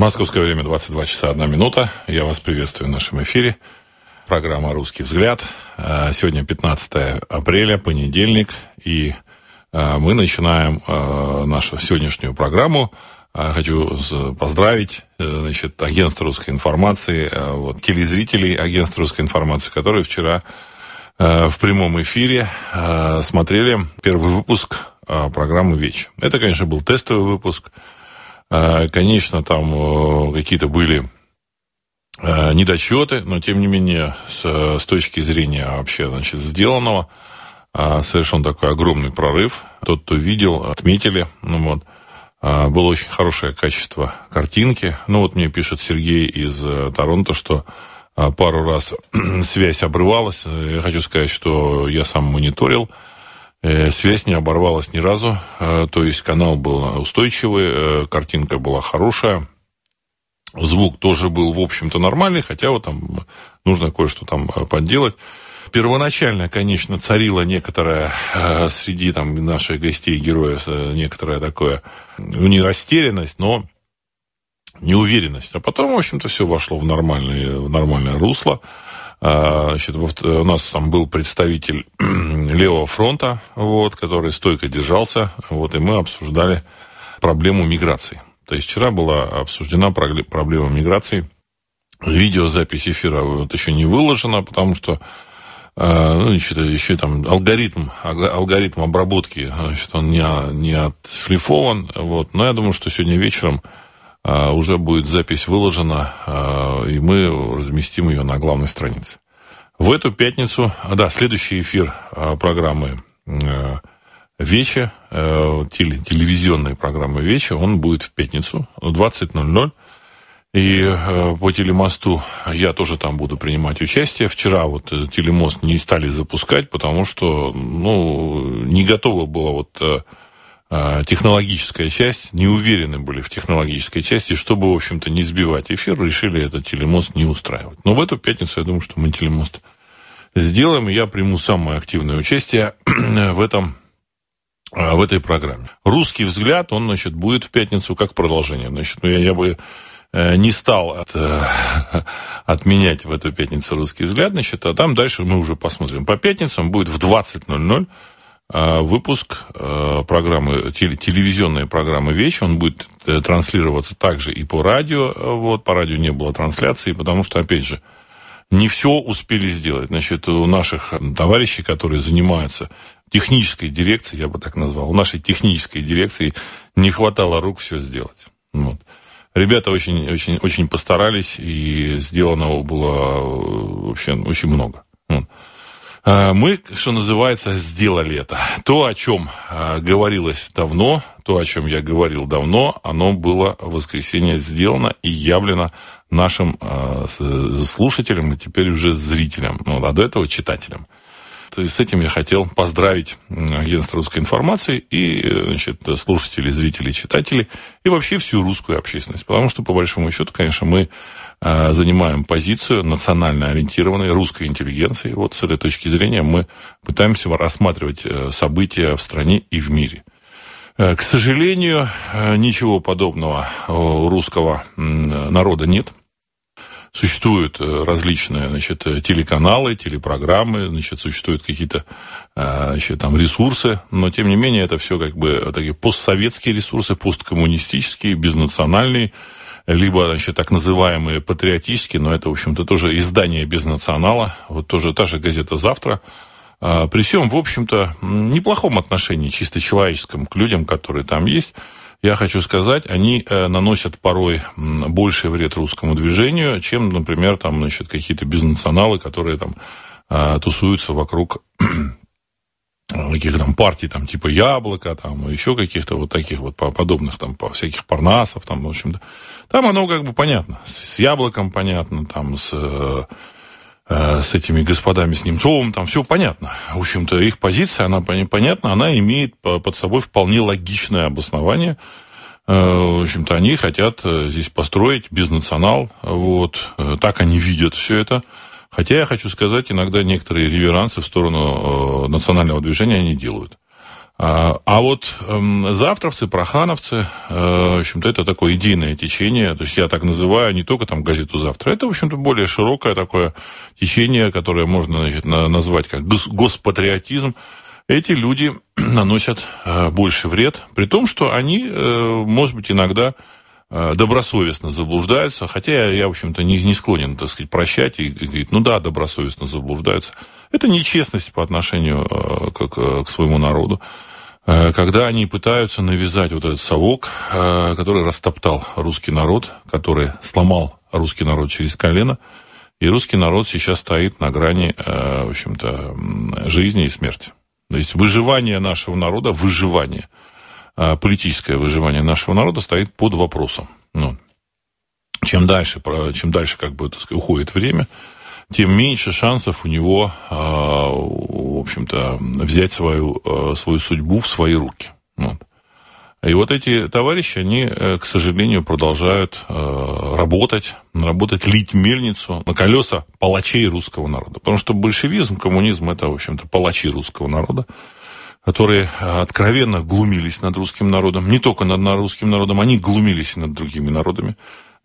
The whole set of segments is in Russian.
Московское время 22 часа 1 минута. Я вас приветствую в нашем эфире. Программа «Русский взгляд». А, сегодня 15 апреля, понедельник. И а, мы начинаем а, нашу сегодняшнюю программу. Хочу поздравить значит, агентство русской информации, вот, телезрителей агентства русской информации, которые вчера в прямом эфире смотрели первый выпуск программы «Веч». Это, конечно, был тестовый выпуск. Конечно, там какие-то были недочеты, но тем не менее, с, с точки зрения вообще значит, сделанного, совершен такой огромный прорыв. Тот, кто видел, отметили. Ну, вот. Было очень хорошее качество картинки. Ну, вот мне пишет Сергей из э, Торонто, что пару раз связь обрывалась. Я хочу сказать, что я сам мониторил. Э, связь не оборвалась ни разу. То есть канал был устойчивый, э, картинка была хорошая. Звук тоже был, в общем-то, нормальный, хотя вот там нужно кое-что там подделать. Первоначально, конечно, царила некоторая э, среди там, наших гостей, героев, э, некоторая такое, ну, не растерянность, но неуверенность. А потом, в общем-то, все вошло в нормальное, в нормальное русло. А, значит, у нас там был представитель левого фронта, вот, который стойко держался, вот, и мы обсуждали проблему миграции. То есть вчера была обсуждена проблема миграции. Видеозапись эфира вот еще не выложена, потому что а, ну, значит, еще там алгоритм, алгоритм обработки, значит, он не, не отшлифован, вот, но я думаю, что сегодня вечером а, уже будет запись выложена, а, и мы разместим ее на главной странице. В эту пятницу, да, следующий эфир программы Вече, телевизионной программы Вече, он будет в пятницу в 20.00. И по телемосту я тоже там буду принимать участие. Вчера вот э, телемост не стали запускать, потому что, ну, не готова была вот э, технологическая часть, не уверены были в технологической части, чтобы, в общем-то, не сбивать эфир, решили этот телемост не устраивать. Но в эту пятницу, я думаю, что мы телемост сделаем, и я приму самое активное участие в этом э, в этой программе. Русский взгляд, он, значит, будет в пятницу как продолжение. Значит, ну, я, я бы Э, не стал от, э, отменять в эту пятницу русский взгляд, значит, а там дальше мы уже посмотрим. По пятницам будет в 20.00 э, выпуск программы, телевизионной программы «Вещь». Он будет транслироваться также и по радио. Вот, по радио не было трансляции, потому что, опять же, не все успели сделать. Значит, у наших товарищей, которые занимаются технической дирекцией, я бы так назвал, у нашей технической дирекции не хватало рук все сделать. Вот. Ребята очень, очень, очень постарались, и сделанного было э, вообще очень много. А, мы, что называется, сделали это. То, о чем а, говорилось давно, то, о чем я говорил давно, оно было в воскресенье сделано и явлено нашим а, слушателям и теперь уже зрителям, ну, а до этого читателям. И с этим я хотел поздравить агентство русской информации и значит, слушателей, зрителей, читателей и вообще всю русскую общественность. Потому что, по большому счету, конечно, мы э, занимаем позицию национально ориентированной русской интеллигенции. Вот с этой точки зрения мы пытаемся рассматривать э, события в стране и в мире. Э, к сожалению, ничего подобного у русского народа нет. Существуют э, различные значит, э, телеканалы, телепрограммы, значит, существуют какие-то э, значит, там ресурсы, но тем не менее это все как бы такие постсоветские ресурсы, посткоммунистические, безнациональные, либо, значит, так называемые патриотические, но это, в общем-то, тоже издание без национала, вот тоже та же газета «Завтра», при всем, в общем-то, неплохом отношении, чисто человеческом, к людям, которые там есть, я хочу сказать, они э, наносят порой больший вред русскому движению, чем, например, там, значит, какие-то бизнесаналы, которые там э, тусуются вокруг каких там партий, там, типа Яблоко, там, еще каких-то вот таких вот подобных, там, всяких Парнасов, там, в общем-то. Там оно как бы понятно. С Яблоком понятно, там, с, э, с этими господами, с Немцовым, там все понятно. В общем-то, их позиция, она понятна, она имеет под собой вполне логичное обоснование. Э, в общем-то, они хотят э, здесь построить бизнационал, вот, э, так они видят все это. Хотя я хочу сказать, иногда некоторые реверансы в сторону национального движения они делают. А, а вот э, завтравцы, прохановцы, э, в общем-то, это такое идейное течение. То есть я так называю не только там газету «Завтра». Это, в общем-то, более широкое такое течение, которое можно значит, назвать как госпатриотизм. Эти люди наносят э, больше вред, при том, что они, э, может быть, иногда добросовестно заблуждаются, хотя я, в общем-то, не, не склонен, так сказать, прощать и, говорить, ну да, добросовестно заблуждаются. Это нечестность по отношению э, к, к своему народу. Э, когда они пытаются навязать вот этот совок, э, который растоптал русский народ, который сломал русский народ через колено, и русский народ сейчас стоит на грани, э, в общем-то, жизни и смерти. То есть выживание нашего народа, выживание, политическое выживание нашего народа стоит под вопросом. Ну, чем дальше, чем дальше как бы, так сказать, уходит время, тем меньше шансов у него, а, в общем-то, взять свою, а, свою судьбу в свои руки. Вот. И вот эти товарищи, они, э, к сожалению, продолжают э, работать, работать, лить мельницу на колеса палачей русского народа. Потому что большевизм, коммунизм – это, в общем-то, палачи русского народа, которые откровенно глумились над русским народом. Не только над русским народом, они глумились и над другими народами.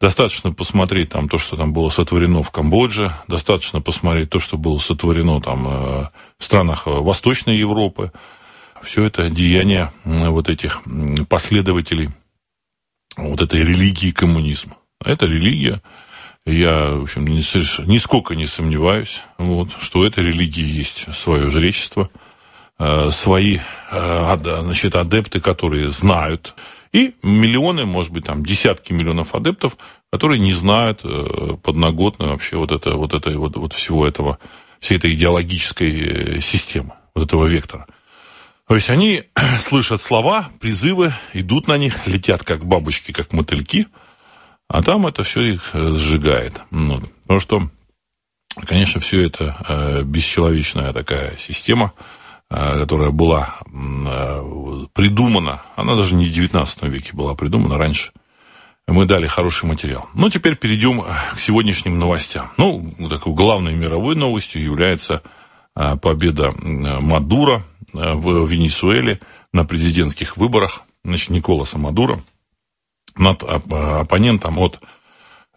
Достаточно посмотреть там то, что там было сотворено в Камбодже, достаточно посмотреть то, что было сотворено там э, в странах э, Восточной Европы. Все это деяние вот этих последователей вот этой религии коммунизма. Это религия, я, в общем, нисколько не сомневаюсь, вот, что этой религии есть свое жречество, э, свои значит, адепты, которые знают и миллионы, может быть, там десятки миллионов адептов, которые не знают э, подноготно вообще вот, это, вот, это, вот, вот всего этого, всей этой идеологической э, системы, вот этого вектора. То есть они слышат слова, призывы, идут на них, летят как бабочки, как мотыльки, а там это все их э, сжигает. Ну, потому что, конечно, все это бесчеловечная такая система – которая была э, придумана, она даже не в 19 веке была придумана раньше. Мы дали хороший материал. Ну, теперь перейдем э, к сегодняшним новостям. Ну, такой главной мировой новостью является победа Мадура в Венесуэле на президентских выборах, значит, Николаса Мадура над оппонентом от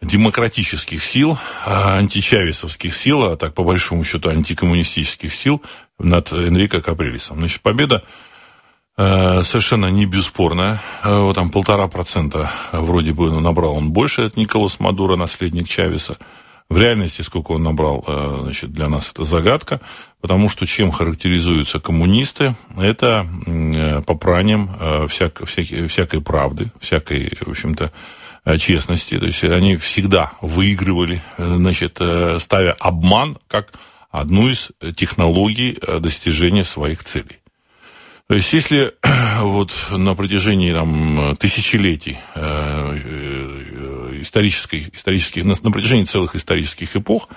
демократических сил, античависовских сил, а так по большому счету антикоммунистических сил над Энрико Каприлисом. Значит, победа э, совершенно не бесспорная. Э, вот там полтора процента вроде бы ну, набрал он больше от Николас Мадуро, наследник Чавеса. В реальности сколько он набрал, э, значит, для нас это загадка, потому что чем характеризуются коммунисты, это э, попранием э, всяк, всякой, всякой правды, всякой, в общем-то, э, честности. То есть они всегда выигрывали, э, значит, ставя обман как одну из технологий э, достижения своих целей. То есть, если вот на протяжении там, тысячелетий э, э, исторических, на, на протяжении целых исторических эпох,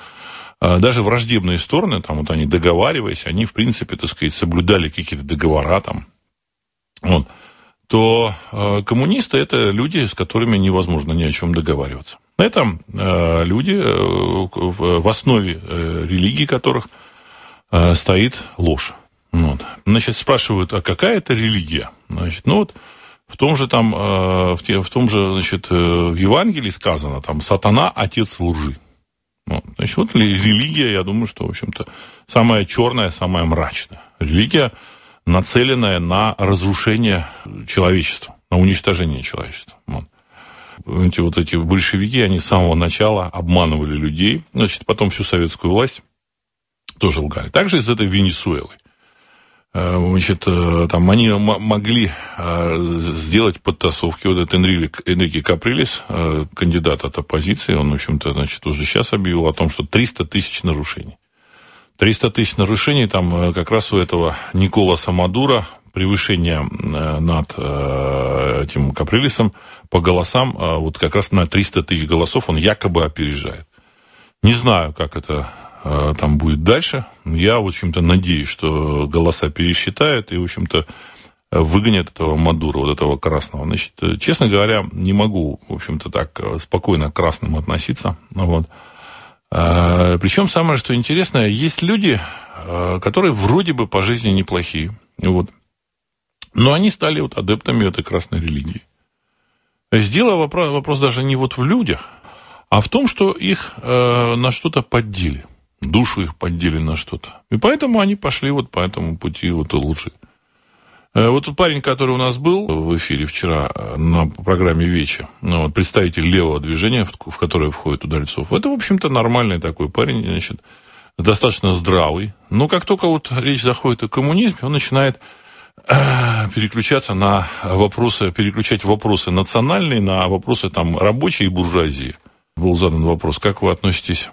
э, даже враждебные стороны, там вот они договариваясь, они, в принципе, так сказать, соблюдали какие-то договора там. Вот то э, коммунисты это люди, с которыми невозможно ни о чем договариваться. Это э, люди, э, в основе э, религии которых стоит ложь. Вот. Значит, спрашивают, а какая это религия? Значит, ну вот в том же там, в, том же, значит, в Евангелии сказано, там, сатана – отец лжи. Вот. Значит, вот религия, я думаю, что, в общем-то, самая черная, самая мрачная. Религия, нацеленная на разрушение человечества, на уничтожение человечества. Вот эти вот эти большевики, они с самого начала обманывали людей, значит, потом всю советскую власть тоже лгали. Также из этой Венесуэлы. Э, значит, э, там они могли э, сделать подтасовки. Вот этот Энрике, Энрике Каприлис, кандидат от оппозиции, он, в общем-то, значит, уже сейчас объявил о том, что 300 тысяч нарушений. 300 тысяч нарушений там как раз у этого Николаса Мадура превышение э, над э, этим Каприлисом по голосам, э, вот как раз на 300 тысяч голосов он якобы опережает. Не знаю, как это там будет дальше. Я, в общем-то, надеюсь, что голоса пересчитают и, в общем-то, выгонят этого Мадура, вот этого красного. Значит, честно говоря, не могу, в общем-то, так спокойно к красным относиться. Вот. Причем самое, что интересное, есть люди, которые вроде бы по жизни неплохие. Вот. Но они стали вот адептами этой красной религии. Сделал вопрос, вопрос даже не вот в людях, а в том, что их э, на что-то поддели. Душу их поддели на что-то. И поэтому они пошли вот по этому пути вот лучше. Э, вот парень, который у нас был в эфире вчера э, на программе «Веча», ну, вот, представитель левого движения, в которое входит Удальцов, это, в общем-то, нормальный такой парень, значит, достаточно здравый. Но как только вот речь заходит о коммунизме, он начинает переключаться на вопросы, переключать вопросы национальные на вопросы там рабочей и буржуазии. Был задан вопрос, как вы относитесь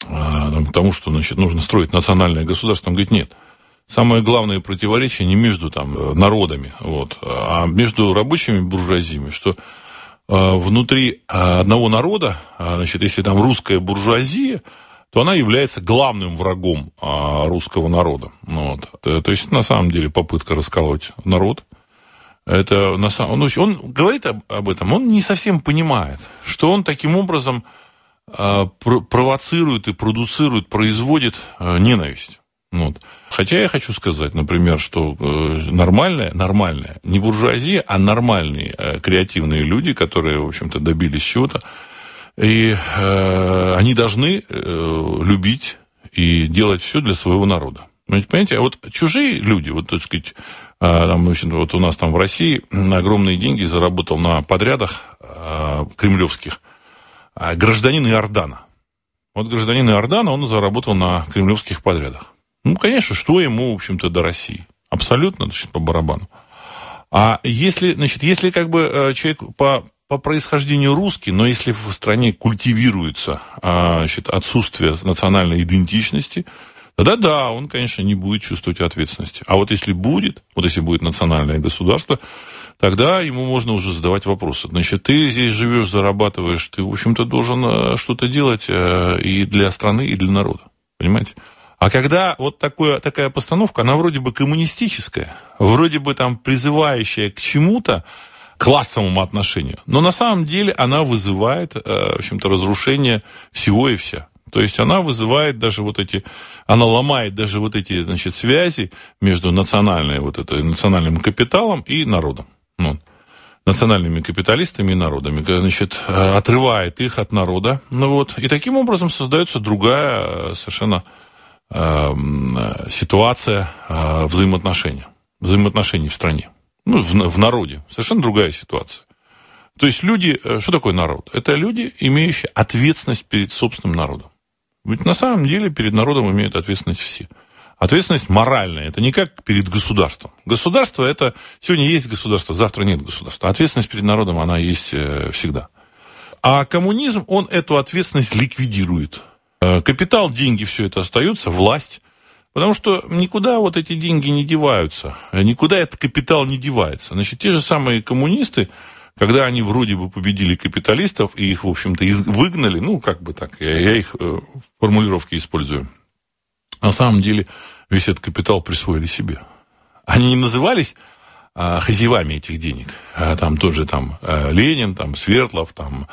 там, к тому, что значит, нужно строить национальное государство? Он говорит, нет – самое главное противоречие не между там, э, народами, вот, а между рабочими буржуазиями, что э, внутри э, одного народа, значит, если там русская буржуазия, то она является главным врагом русского народа. Ну вот. То есть, на самом деле, попытка расколоть народ. Это на самом... он, он говорит об, этом, он не совсем понимает, что он таким образом провоцирует и продуцирует, производит ненависть. Вот. Хотя я хочу сказать, например, что э, нормальная, нормальная, не буржуазия, а нормальные э, креативные люди, которые, в общем-то, добились чего-то, и э, они должны э, любить и делать все для своего народа. Понимаете, а вот чужие люди, вот, так сказать, э, там, общем, вот у нас там в России огромные деньги заработал на подрядах э, кремлевских э, гражданин Иордана. Вот гражданин Иордана, он заработал на кремлевских подрядах. Ну, конечно, что ему, в общем-то, до России? Абсолютно, значит, по барабану. А если, значит, если как бы э, человек по, по происхождению русский, но если в стране культивируется а, значит, отсутствие национальной идентичности, тогда да, он, конечно, не будет чувствовать ответственности. А вот если будет, вот если будет национальное государство, тогда ему можно уже задавать вопросы. Значит, ты здесь живешь, зарабатываешь, ты, в общем-то, должен э, что-то делать э, и для страны, и для народа. Понимаете? А когда вот такое, такая постановка, она вроде бы коммунистическая, вроде бы там призывающая к чему-то, классовому отношению, но на самом деле она вызывает, э, в общем-то, разрушение всего и вся. То есть она вызывает даже вот эти, она ломает даже вот эти, значит, связи между национальной, вот это, национальным капиталом и народом. Ну, национальными капиталистами и народами, значит, э, отрывает их от народа. Ну вот, и таким образом создается другая э, совершенно Эм, ситуация э, взаимоотношений, взаимоотношений в стране, ну, в, в народе. Совершенно другая ситуация. То есть люди, э, что такое народ? Это люди, имеющие ответственность перед собственным народом. Ведь на самом деле перед народом имеют ответственность все. Ответственность моральная, это не как перед государством. Государство это, сегодня есть государство, завтра нет государства. Ответственность перед народом, она есть э, всегда. А коммунизм, он эту ответственность ликвидирует. Э, капитал, деньги, все это остается, власть. Потому что никуда вот эти деньги не деваются, никуда этот капитал не девается. Значит, те же самые коммунисты, когда они вроде бы победили капиталистов и их, в общем-то, выгнали, ну, как бы так, я, я их э, формулировки использую, на самом деле весь этот капитал присвоили себе. Они не назывались а, хозяевами этих денег. А, там тот же там э, Ленин, там Свердлов, там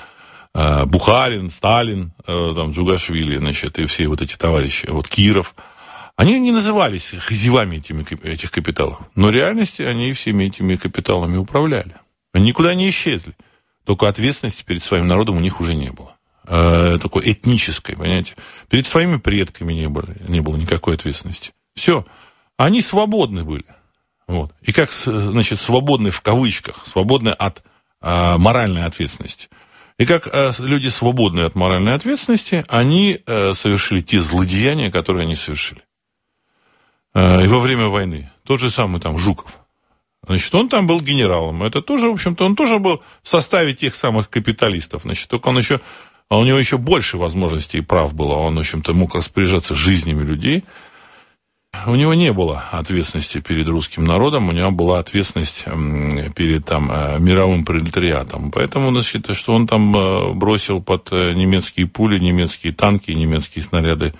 Э, Бухарин, Сталин, э, там, Джугашвили, значит, и все вот эти товарищи, вот Киров, они не назывались хозяевами этими, этих капиталов, но в реальности они всеми этими капиталами управляли. Они никуда не исчезли. Только ответственности перед своим народом у них уже не было. Э, такой этнической, понимаете. Перед своими предками не было, не было никакой ответственности. Все. Они свободны были. Вот. И как, значит, свободны в кавычках, свободны от э, моральной ответственности – и как э, люди, свободные от моральной ответственности, они э, совершили те злодеяния, которые они совершили. Э, и во время войны. Тот же самый там Жуков. Значит, он там был генералом. Это тоже, в общем-то, он тоже был в составе тех самых капиталистов. Значит, только он еще, а у него еще больше возможностей и прав было. Он, в общем-то, мог распоряжаться жизнями людей. У него не было ответственности перед русским народом, у него была ответственность перед там, э, мировым пролетариатом. Поэтому, значит, что он там э, бросил под немецкие пули, немецкие танки, немецкие снаряды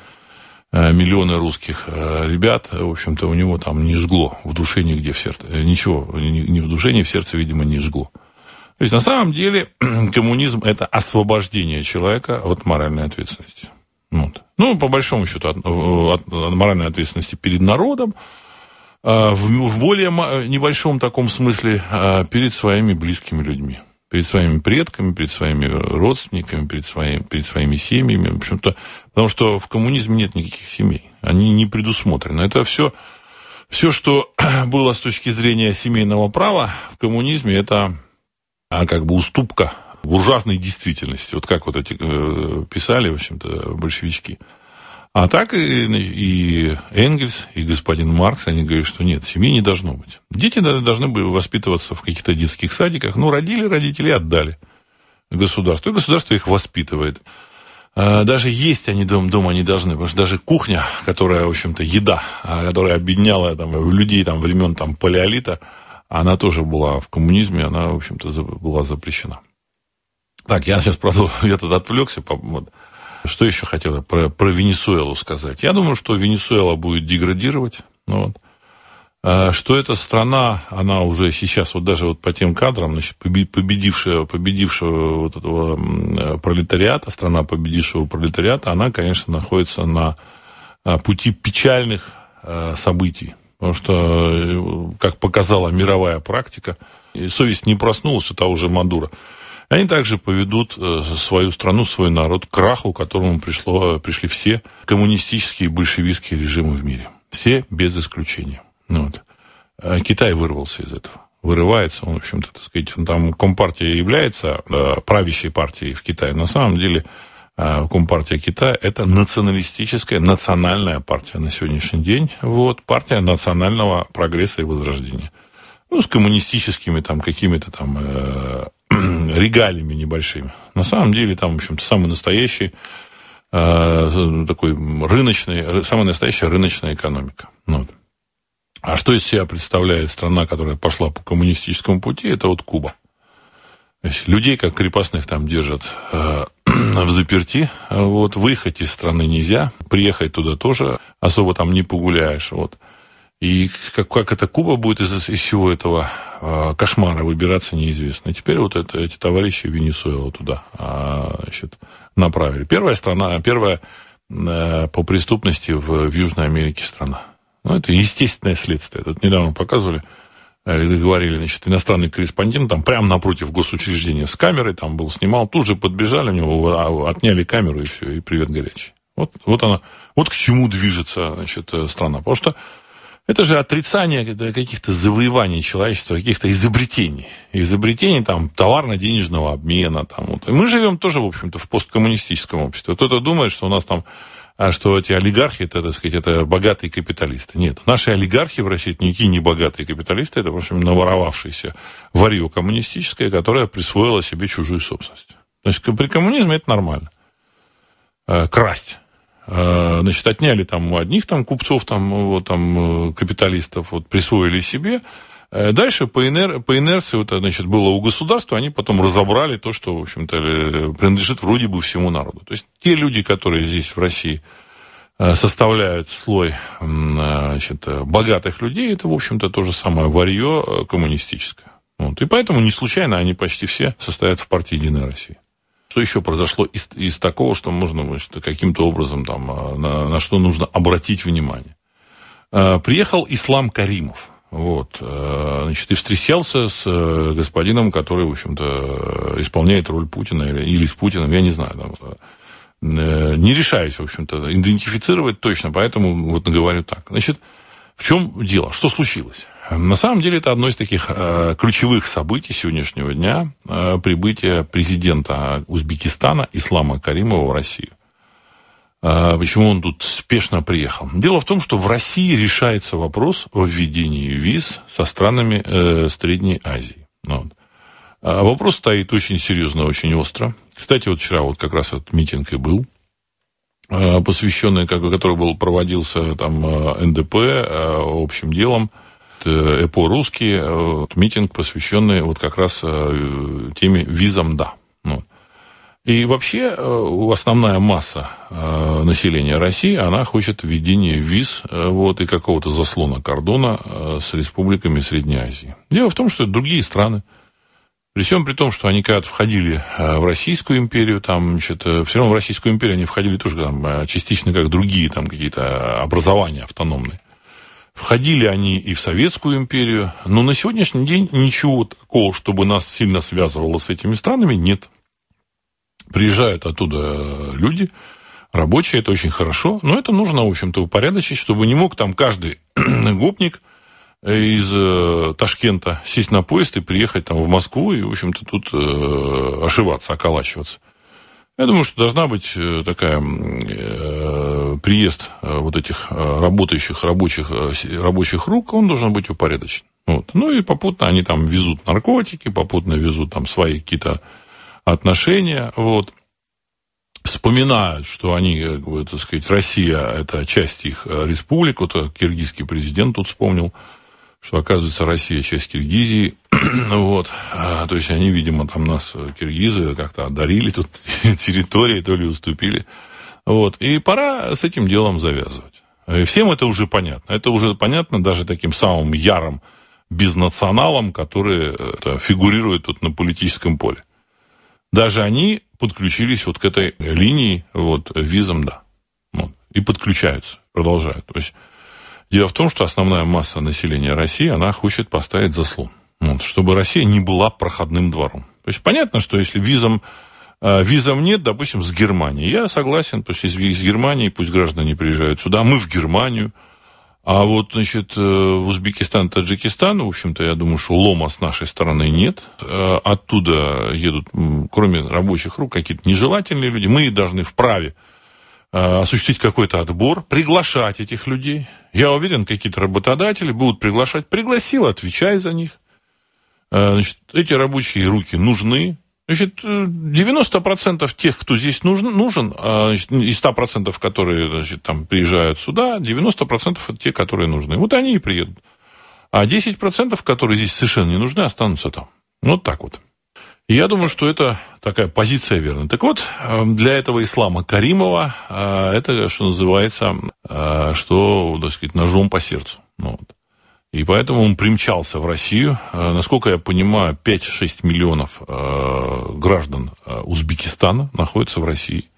миллионы русских ребят, в общем-то, у него там не жгло в душе нигде в сердце. Ничего, ни в душе, ни в сердце, видимо, не жгло. То есть, на самом деле, коммунизм – это освобождение человека от моральной ответственности. Вот. Ну, по большому счету, от, от, от моральной ответственности перед народом, в, в более небольшом таком смысле перед своими близкими людьми перед своими предками, перед своими родственниками, перед, своим, перед своими семьями. В общем-то, потому что в коммунизме нет никаких семей. Они не предусмотрены. Это все, все, что было с точки зрения семейного права в коммунизме, это а, как бы уступка буржуазной действительности. Вот как вот эти э, писали, в общем-то, большевички. А так и, и Энгельс, и господин Маркс, они говорят, что нет, семьи не должно быть. Дети должны были воспитываться в каких-то детских садиках. Ну, родили родители, отдали государству. И государство их воспитывает. А даже есть они дом, дома не должны, потому что даже кухня, которая, в общем-то, еда, а, которая объединяла там, людей там, времен там, палеолита, она тоже была в коммунизме, она, в общем-то, была запрещена. Так, я сейчас, правда, я тут отвлекся. Вот. Что еще хотела про, про Венесуэлу сказать? Я думаю, что Венесуэла будет деградировать. Ну, вот. а, что эта страна, она уже сейчас, вот даже вот по тем кадрам, значит, победившая, победившего вот этого пролетариата, страна победившего пролетариата, она, конечно, находится на а, пути печальных а, событий. Потому что, э, как показала мировая практика, совесть не проснулась у того же Мадура. Они также поведут э, свою страну, свой народ к краху, к которому пришло, пришли все коммунистические и большевистские режимы в мире. Все без исключения. Ну вот. А Китай вырвался из этого. Вырывается он, в общем-то, так сказать, там Компартия является э, правящей партией в Китае. На самом деле э, Компартия Китая – это националистическая, национальная партия на сегодняшний день. Вот, партия национального прогресса и возрождения. Ну, с коммунистическими там какими-то там э, регалиями небольшими. На самом деле там, в общем-то, самый настоящий э, такой рыночный, самая настоящая рыночная экономика. Ну, вот. А что из себя представляет страна, которая пошла по коммунистическому пути, это вот Куба. Есть, людей, как крепостных, там держат э, в заперти. Вот, выехать из страны нельзя, приехать туда тоже особо там не погуляешь. Вот. И как, как эта Куба будет из, из всего этого э, кошмара выбираться, неизвестно. И теперь вот это, эти товарищи Венесуэлу туда э, значит, направили. Первая страна, первая э, по преступности в, в Южной Америке страна. Ну, это естественное следствие. Тут недавно показывали, э, говорили, значит, иностранный корреспондент там прямо напротив госучреждения с камерой там был, снимал, тут же подбежали, у него отняли камеру и все, и привет горячий. Вот, вот она, вот к чему движется, значит, э, страна. Потому что это же отрицание каких-то завоеваний человечества, каких-то изобретений. Изобретений там товарно-денежного обмена. Там, вот. И мы живем тоже, в общем-то, в посткоммунистическом обществе. Кто-то думает, что у нас там а что эти олигархи, это, так сказать, это богатые капиталисты. Нет, наши олигархи в России это никакие не богатые капиталисты, это, в общем, наворовавшиеся варье коммунистическое, которое присвоило себе чужую собственность. Значит, при коммунизме это нормально. Э, красть. Э, значит, отняли там у одних там купцов, там, вот, там, э, капиталистов, вот, присвоили себе. Э, дальше по, инер... по инерции вот, значит, было у государства, они потом разобрали то, что, в общем-то, принадлежит вроде бы всему народу. То есть те люди, которые здесь в России составляют слой значит, богатых людей, это, в общем-то, то же самое варье коммунистическое. Вот. И поэтому не случайно они почти все состоят в партии «Единая Россия». Что еще произошло из, из такого, что можно каким-то образом там, а, на, на что нужно обратить внимание? А, приехал Ислам Каримов. Вот, а, значит, и встречался с э, господином, который, в общем-то, исполняет роль Путина или, или с Путиным, я не знаю. Там, э, не решаюсь, в общем-то, идентифицировать точно, поэтому вот говорю так. Значит, в чем дело? Что случилось? На самом деле это одно из таких э, ключевых событий сегодняшнего дня э, прибытия президента Узбекистана Ислама Каримова в Россию. Э, почему он тут спешно приехал? Дело в том, что в России решается вопрос о введении виз со странами э, Средней Азии. Ну вот. А вопрос стоит очень серьезно, очень остро. Кстати, вот вчера вот как раз этот митинг и был, посвященный, который был, проводился там НДП общим делом ЭПО «Русский», э, митинг, посвященный вот как раз э, теме «Визам да». Ну. И вообще основная масса населения России, она хочет введения виз вот, и какого-то заслона кордона с республиками Средней Азии. Дело в том, что это другие страны. При всем при том, что они когда-то входили в Российскую империю, там, значит, все равно в Российскую империю они входили тоже там, частично как другие там какие-то образования автономные. Входили они и в Советскую империю, но на сегодняшний день ничего такого, чтобы нас сильно связывало с этими странами, нет. Приезжают оттуда люди, рабочие, это очень хорошо, но это нужно, в общем-то, упорядочить, чтобы не мог там каждый гопник из э, Ташкента сесть на поезд и приехать там в Москву и, в общем-то, тут э, ошиваться, околачиваться. Я думаю, что должна быть э, такая э, приезд э, вот этих э, работающих рабочих, рабочих рук, он должен быть упорядочен. Вот. Ну и попутно они там везут наркотики, попутно везут там свои какие-то отношения. Вот вспоминают, что они, как бы, так сказать, Россия – это часть их республик. Вот киргизский президент тут вспомнил, что, оказывается, Россия – часть Киргизии. вот. А, то есть, они, видимо, там нас, э, киргизы, как-то одарили тут территории, то ли уступили. Вот. И пора с этим делом завязывать. И всем это уже понятно. Это уже понятно даже таким самым ярым бизнационалам, которые фигурируют тут на политическом поле. Даже они подключились вот к этой линии, вот, визам, да. Вот, и подключаются, продолжают. То есть, дело в том, что основная масса населения России, она хочет поставить заслон. Вот, чтобы Россия не была проходным двором. То есть, понятно, что если визам, э, визам нет, допустим, с Германии, я согласен, то есть, из, из Германии пусть граждане приезжают сюда, мы в Германию, а вот, значит, э, в Узбекистан, Таджикистан, в общем-то, я думаю, что лома с нашей стороны нет. Э, оттуда едут, кроме рабочих рук, какие-то нежелательные люди. Мы должны вправе осуществить какой-то отбор, приглашать этих людей. Я уверен, какие-то работодатели будут приглашать. Пригласил, отвечай за них. Значит, эти рабочие руки нужны. Значит, 90% тех, кто здесь нужен, нужен а, значит, из 100%, которые значит, там приезжают сюда, 90% это те, которые нужны. Вот они и приедут. А 10%, которые здесь совершенно не нужны, останутся там. Вот так вот. Я думаю, что это такая позиция верная. Так вот, для этого ислама Каримова а, это, что называется, а, что, так сказать, ножом по сердцу. Ну, вот. И поэтому он примчался в Россию. Э, насколько я понимаю, 5-6 миллионов э, граждан э, Узбекистана находятся в России.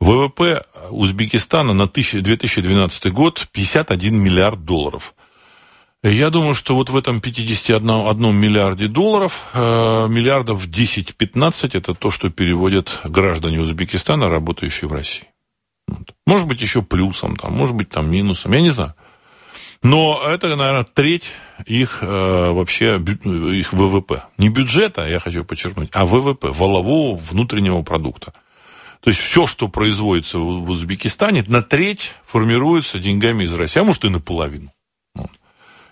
ВВП Узбекистана на 2012 год 51 миллиард долларов. Я думаю, что вот в этом 51 миллиарде долларов, миллиардов 10-15 это то, что переводят граждане Узбекистана, работающие в России. Может быть, еще плюсом, там, может быть, там минусом, я не знаю. Но это, наверное, треть их э, вообще их ВВП. Не бюджета, я хочу подчеркнуть, а ВВП, волового внутреннего продукта. То есть все, что производится в Узбекистане, на треть формируется деньгами из России, а может и наполовину.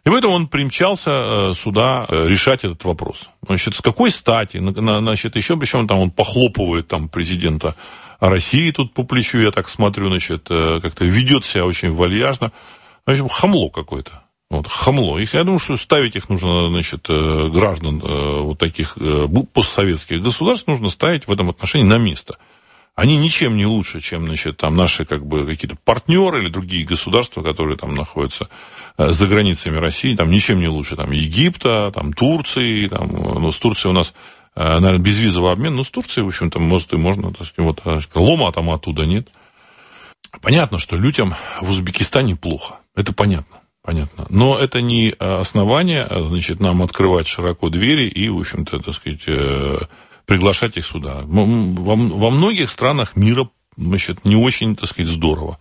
И поэтому он примчался э, сюда э, решать этот вопрос. Значит, с какой стати? Значит, еще причем там он похлопывает там президента России тут по плечу, я так смотрю, значит, э, как-то ведет себя очень вальяжно. В общем, хамло какое-то. Вот, хамло. Их, я думаю, что ставить их нужно, значит, граждан вот таких постсоветских государств нужно ставить в этом отношении на место. Они ничем не лучше, чем, значит, там наши, как бы, какие-то партнеры или другие государства, которые там находятся за границами России, там ничем не лучше, там, Египта, там, Турции, там, ну, с Турцией у нас, наверное, безвизовый обмен, но с Турцией, в общем-то, может, и можно, так сказать, вот, лома там оттуда нет. Понятно, что людям в Узбекистане плохо. Это понятно. Понятно. Но это не основание, значит, нам открывать широко двери и, в общем-то, так сказать, э, приглашать их сюда. Во, во многих странах мира, значит, не очень, так сказать, здорово.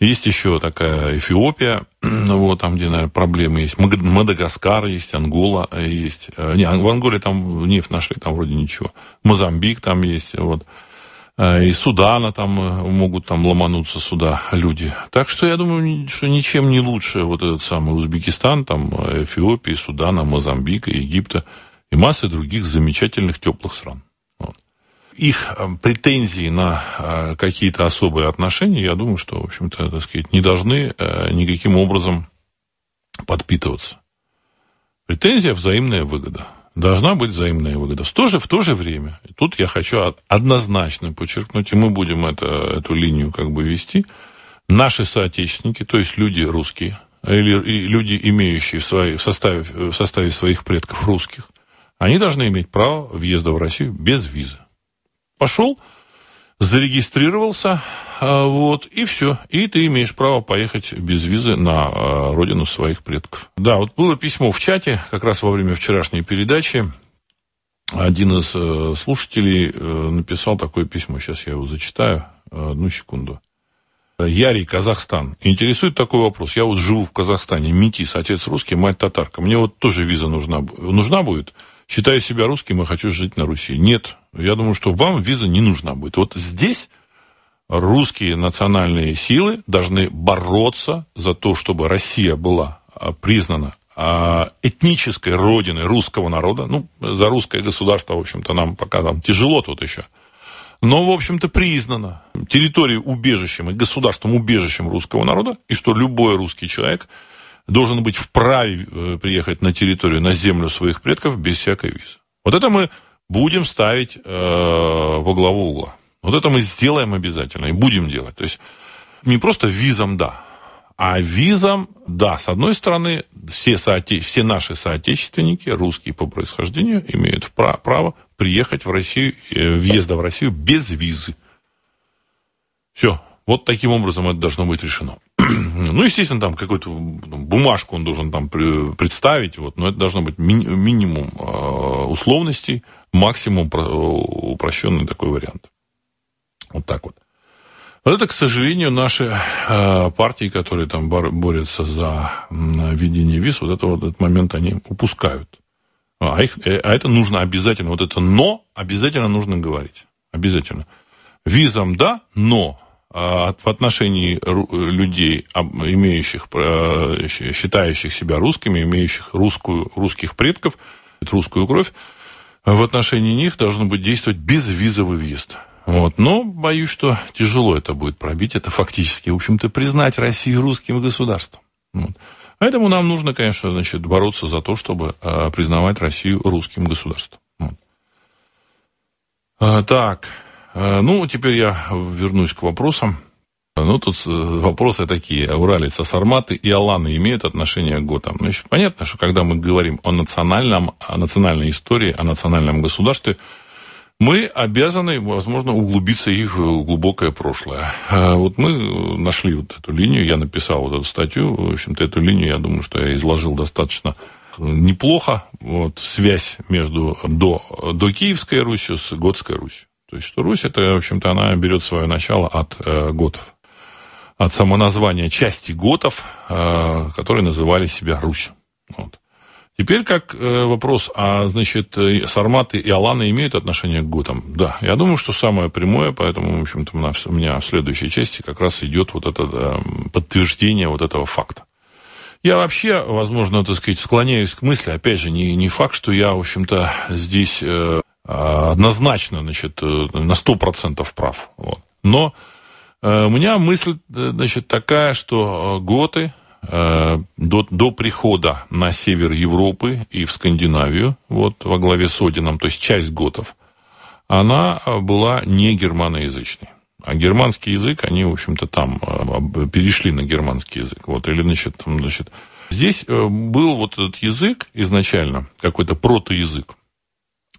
Есть еще такая Эфиопия, вот там, где, наверное, проблемы есть. Мадагаскар есть, Ангола есть. Э, не, в Анголе там нефть нашли, там вроде ничего. Мозамбик там есть, вот. Э, из Судана там э, могут там ломануться сюда люди. Так что я думаю, что ничем не лучше вот этот самый Узбекистан, там Эфиопии, Судана, Мозамбика, Египта и массы других замечательных теплых стран. Вот. Их э, претензии на какие-то особые отношения, я думаю, что, в общем-то, так сказать, не должны никаким образом подпитываться. Претензия – взаимная выгода должна быть взаимная выгода. В то же, в то же время, тут я хочу однозначно подчеркнуть, и мы будем это, эту линию как бы вести, наши соотечественники, то есть люди русские, или люди, имеющие в, своей, в, составе, в составе своих предков русских, они должны иметь право въезда в Россию без визы. Пошел, зарегистрировался, а, вот, и все. И ты имеешь право поехать без визы на а, родину своих предков. Да, вот было письмо в чате, как раз во время вчерашней передачи. Один из э, слушателей э, написал такое письмо, сейчас я его зачитаю, одну секунду. Ярий, Казахстан. Интересует такой вопрос. Я вот живу в Казахстане, метис, отец русский, мать татарка. Мне вот тоже виза нужна, нужна будет. Считаю себя русским и хочу жить на Руси. Нет, я думаю, что вам виза не нужна будет. Вот здесь русские национальные силы должны бороться за то, чтобы Россия была а, признана а, этнической родиной русского народа. Ну, за русское государство, в общем-то, нам пока там тяжело тут еще. Но, в общем-то, признана территорией убежищем и государством убежищем русского народа, и что любой русский человек должен быть вправе э, приехать на территорию, на землю своих предков без всякой визы. Вот это мы будем ставить э, во главу угла. Вот это мы сделаем обязательно и будем делать. То есть не просто визам «да», а визам «да». С одной стороны, все, соотече... все наши соотечественники, русские по происхождению, имеют право приехать в Россию, э, въезда в Россию без визы. Все. Вот таким образом это должно быть решено. ну, естественно, там какую-то бумажку он должен там представить, вот, но это должно быть ми- минимум э, условностей, максимум упрощенный такой вариант. Вот так вот. Вот это, к сожалению, наши э, партии, которые там борются за введение виз, вот это вот этот момент они упускают. А, их, э, а это нужно обязательно, вот это «но» обязательно нужно говорить. Обязательно. Визам да, но а, в отношении людей, имеющих, э, считающих себя русскими, имеющих русскую, русских предков, русскую кровь, в отношении них должен быть действовать безвизовый въезд. Вот. Но боюсь, что тяжело это будет пробить. Это фактически, в общем-то, признать Россию русским государством. Вот. Поэтому нам нужно, конечно, значит, бороться за то, чтобы э, признавать Россию русским государством. Вот. А, так, ну, теперь я вернусь к вопросам. Ну, тут э, вопросы такие. Уралица, Сарматы и Аланы имеют отношение к Готам. Значит, понятно, что когда мы говорим о национальном, о национальной истории, о национальном государстве, мы обязаны, возможно, углубиться и в глубокое прошлое. А вот мы нашли вот эту линию, я написал вот эту статью, в общем-то, эту линию, я думаю, что я изложил достаточно неплохо, вот, связь между до, до Киевской Русью с Готской Русью. То есть, что Русь, это, в общем-то, она берет свое начало от э, готов. От самоназвания части готов, э, которые называли себя Русь. Вот. Теперь как э, вопрос, а значит, э, Сарматы и Аланы имеют отношение к готам? Да, я думаю, что самое прямое, поэтому, в общем-то, у меня в следующей части как раз идет вот это э, подтверждение вот этого факта. Я вообще, возможно, так сказать, склоняюсь к мысли, опять же, не, не факт, что я, в общем-то, здесь э, однозначно, значит, э, на сто процентов прав. Вот. Но э, у меня мысль, э, значит, такая, что готы, Э, до, до прихода на север Европы и в Скандинавию, вот во главе с Одином, то есть часть готов, она э, была не германоязычной. А германский язык, они, в общем-то, там э, перешли на германский язык. Вот, или, значит, там, значит, здесь был вот этот язык изначально, какой-то протоязык.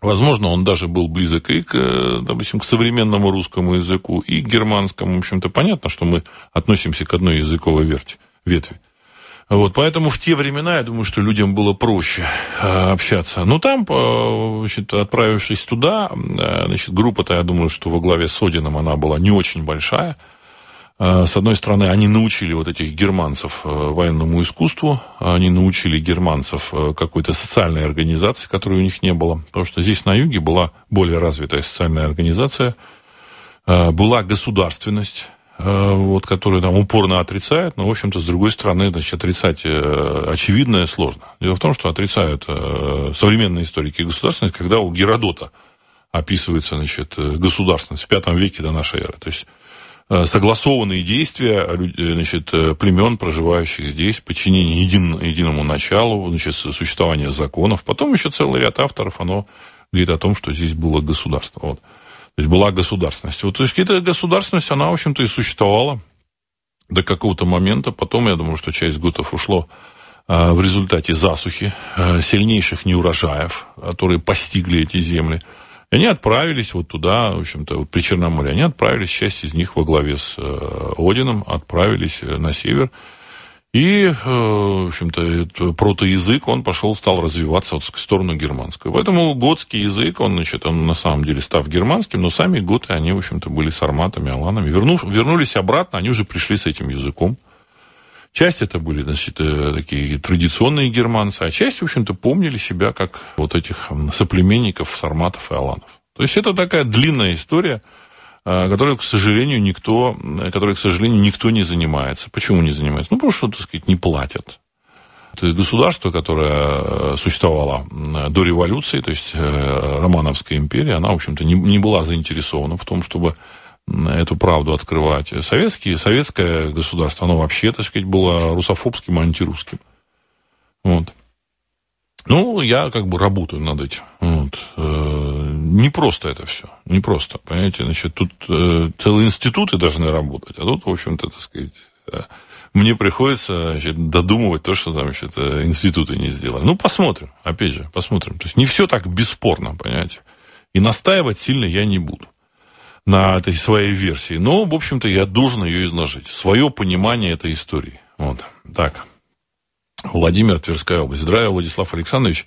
Возможно, он даже был близок и к, допустим, к современному русскому языку, и к германскому. В общем-то, понятно, что мы относимся к одной языковой ветви. Вот, поэтому в те времена, я думаю, что людям было проще э, общаться. Но там, э, значит, отправившись туда, э, значит, группа-то, я думаю, что во главе с Одином она была не очень большая. Э, с одной стороны, они научили вот этих германцев э, военному искусству, они научили германцев э, какой-то социальной организации, которой у них не было. Потому что здесь на юге была более развитая социальная организация, была государственность, вот, которые там упорно отрицают, но, в общем-то, с другой стороны, значит, отрицать очевидное сложно. Дело в том, что отрицают современные историки государственность, когда у Геродота описывается, значит, государственность в пятом веке до нашей эры. То есть согласованные действия значит, племен, проживающих здесь, подчинение един, единому началу, значит, существование законов. Потом еще целый ряд авторов, оно говорит о том, что здесь было государство. Вот. То есть была государственность. Вот, то есть эта государственность, она, в общем-то, и существовала до какого-то момента. Потом, я думаю, что часть гутов ушло э, в результате засухи, э, сильнейших неурожаев, которые постигли эти земли. Они отправились вот туда, в общем-то, вот при Черноморье. Они отправились, часть из них во главе с э, Одином, отправились э, на север. И, э, в общем-то, протоязык, он пошел, стал развиваться вот в сторону германскую. Поэтому готский язык, он, значит, он на самом деле став германским, но сами готы, они, в общем-то, были сарматами, аланами. Вернув, вернулись обратно, они уже пришли с этим языком. Часть это были, значит, э, такие традиционные германцы, а часть, в общем-то, помнили себя как вот этих соплеменников сарматов и аланов. То есть это такая длинная история, э, которой, к сожалению, никто, которой, к сожалению, никто не занимается. Почему не занимается? Ну, потому что, так сказать, не платят. Это государство, которое э, существовало до революции, то есть Романовская империя, она, в общем-то, не, не была заинтересована в том, чтобы эту правду открывать. Советские, советское государство, оно вообще, так сказать, было русофобским, антирусским. Вот. Ну, я как бы работаю над этим. Вот. Э, не просто это все. Не просто, понимаете. Значит, тут э, целые институты должны работать. А тут, в общем-то, так сказать, э, мне приходится значит, додумывать то, что там значит, институты не сделали. Ну, посмотрим. Опять же, посмотрим. То есть не все так бесспорно, понимаете. И настаивать сильно я не буду на этой своей версии. Но, в общем-то, я должен ее изложить. Свое понимание этой истории. Вот. Так. Владимир, Тверская область. Здравия, Владислав Александрович.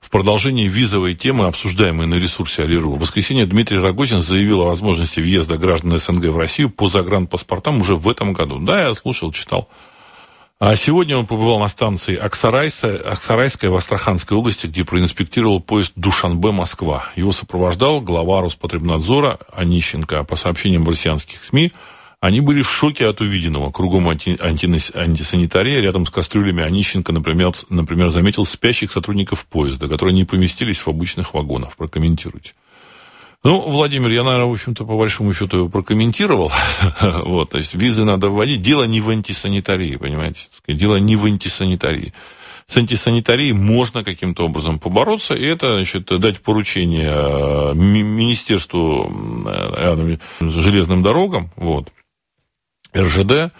В продолжении визовой темы, обсуждаемой на ресурсе Алиру, в воскресенье Дмитрий Рогозин заявил о возможности въезда граждан СНГ в Россию по загранпаспортам уже в этом году. Да, я слушал, читал. А сегодня он побывал на станции Аксарайса, Аксарайская в Астраханской области, где проинспектировал поезд Душанбе-Москва. Его сопровождал глава Роспотребнадзора Онищенко. По сообщениям россиянских СМИ, они были в шоке от увиденного. Кругом анти, анти, антисанитария. Рядом с кастрюлями Онищенко, например, например, заметил спящих сотрудников поезда, которые не поместились в обычных вагонах. Прокомментируйте. Ну, Владимир, я, наверное, в общем-то, по большому счету его прокомментировал. вот, то есть визы надо вводить. Дело не в антисанитарии, понимаете? Дело не в антисанитарии. С антисанитарией можно каким-то образом побороться, и это, значит, дать поручение э, Министерству э, железным дорогам, вот, РЖД,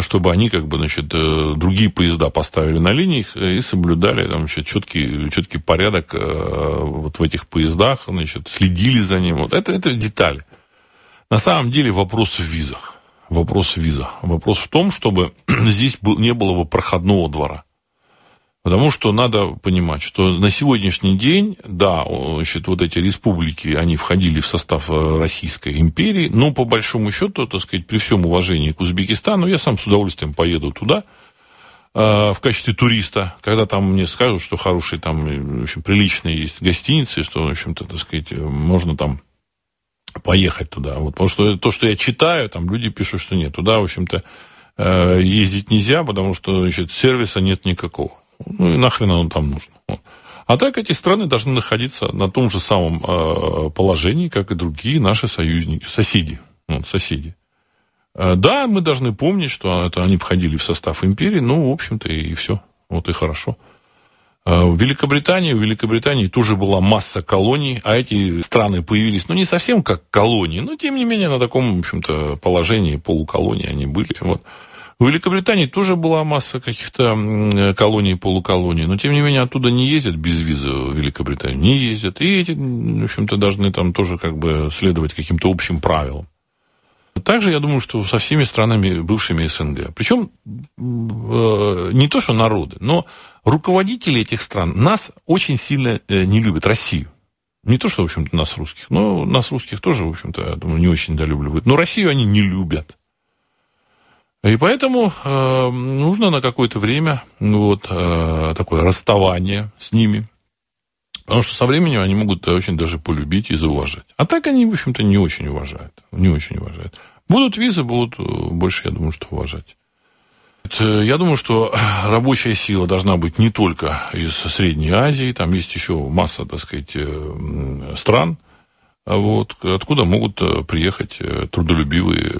чтобы они как бы, значит, э, другие поезда поставили на линиях и соблюдали там, значит, четкий, четкий порядок э, вот в этих поездах, значит, следили за ним. Вот это, это детали. На самом деле вопрос в визах. Вопрос в визах. Вопрос в том, чтобы здесь не было бы проходного двора. Потому что надо понимать, что на сегодняшний день, да, значит, вот эти республики, они входили в состав э, Российской империи, но по большому счету, так сказать, при всем уважении к Узбекистану, я сам с удовольствием поеду туда, э, в качестве туриста, когда там мне скажут, что хорошие там, в общем, приличные есть гостиницы, что, в общем-то, так сказать, можно там поехать туда. Вот, потому что то, что я читаю, там люди пишут, что нет, туда, в общем-то, э, ездить нельзя, потому что, значит, сервиса нет никакого. Ну и нахрен оно там нужно. А так эти страны должны находиться на том же самом э, положении, как и другие наши союзники, соседи. Вот, соседи. Э, да, мы должны помнить, что это они входили в состав империи, ну, в общем-то, и, и все. Вот и хорошо. Э, в Великобритании, в Великобритании тоже была масса колоний, а эти страны появились, ну, не совсем как колонии, но, тем не менее, на таком, в общем-то, положении полуколонии они были. Вот. В Великобритании тоже была масса каких-то колоний, полуколоний, но, тем не менее, оттуда не ездят без визы в Великобританию. Не ездят. И эти, в общем-то, должны там тоже как бы следовать каким-то общим правилам. Также я думаю, что со всеми странами, бывшими СНГ. Причем э, не то, что народы, но руководители этих стран нас очень сильно э, не любят, Россию. Не то, что, в общем-то, нас русских, но нас русских тоже, в общем-то, я думаю, не очень недолюбливают. Но Россию они не любят. И поэтому э, нужно на какое-то время вот, э, такое расставание с ними. Потому что со временем они могут очень даже полюбить и зауважать. А так они, в общем-то, не очень уважают. Не очень уважают. Будут визы, будут э, больше, я думаю, что уважать. Я думаю, что рабочая сила должна быть не только из Средней Азии, там есть еще масса, так сказать, э, стран, вот, откуда могут э, приехать трудолюбивые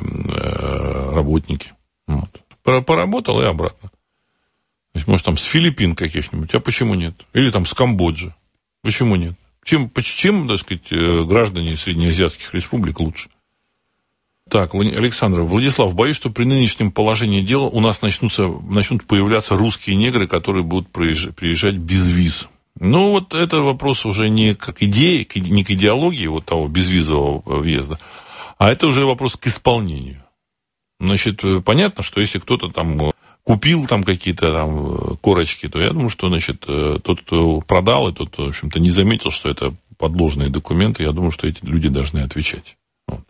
работники. Вот. Поработал и обратно. То есть, может, там с Филиппин каких-нибудь, а почему нет? Или там с Камбоджи. Почему нет? Чем, чем так сказать, э, граждане среднеазиатских республик лучше? Так, Александр, Владислав, боюсь, что при нынешнем положении дела у нас начнутся, начнут появляться русские негры, которые будут приезжать без виз. Ну, вот это вопрос уже не как идеи, не к идеологии вот того безвизового въезда, а это уже вопрос к исполнению. Значит, понятно, что если кто-то там купил там какие-то там корочки, то я думаю, что, значит, тот, кто продал, и тот, в общем-то, не заметил, что это подложные документы, я думаю, что эти люди должны отвечать. Вот.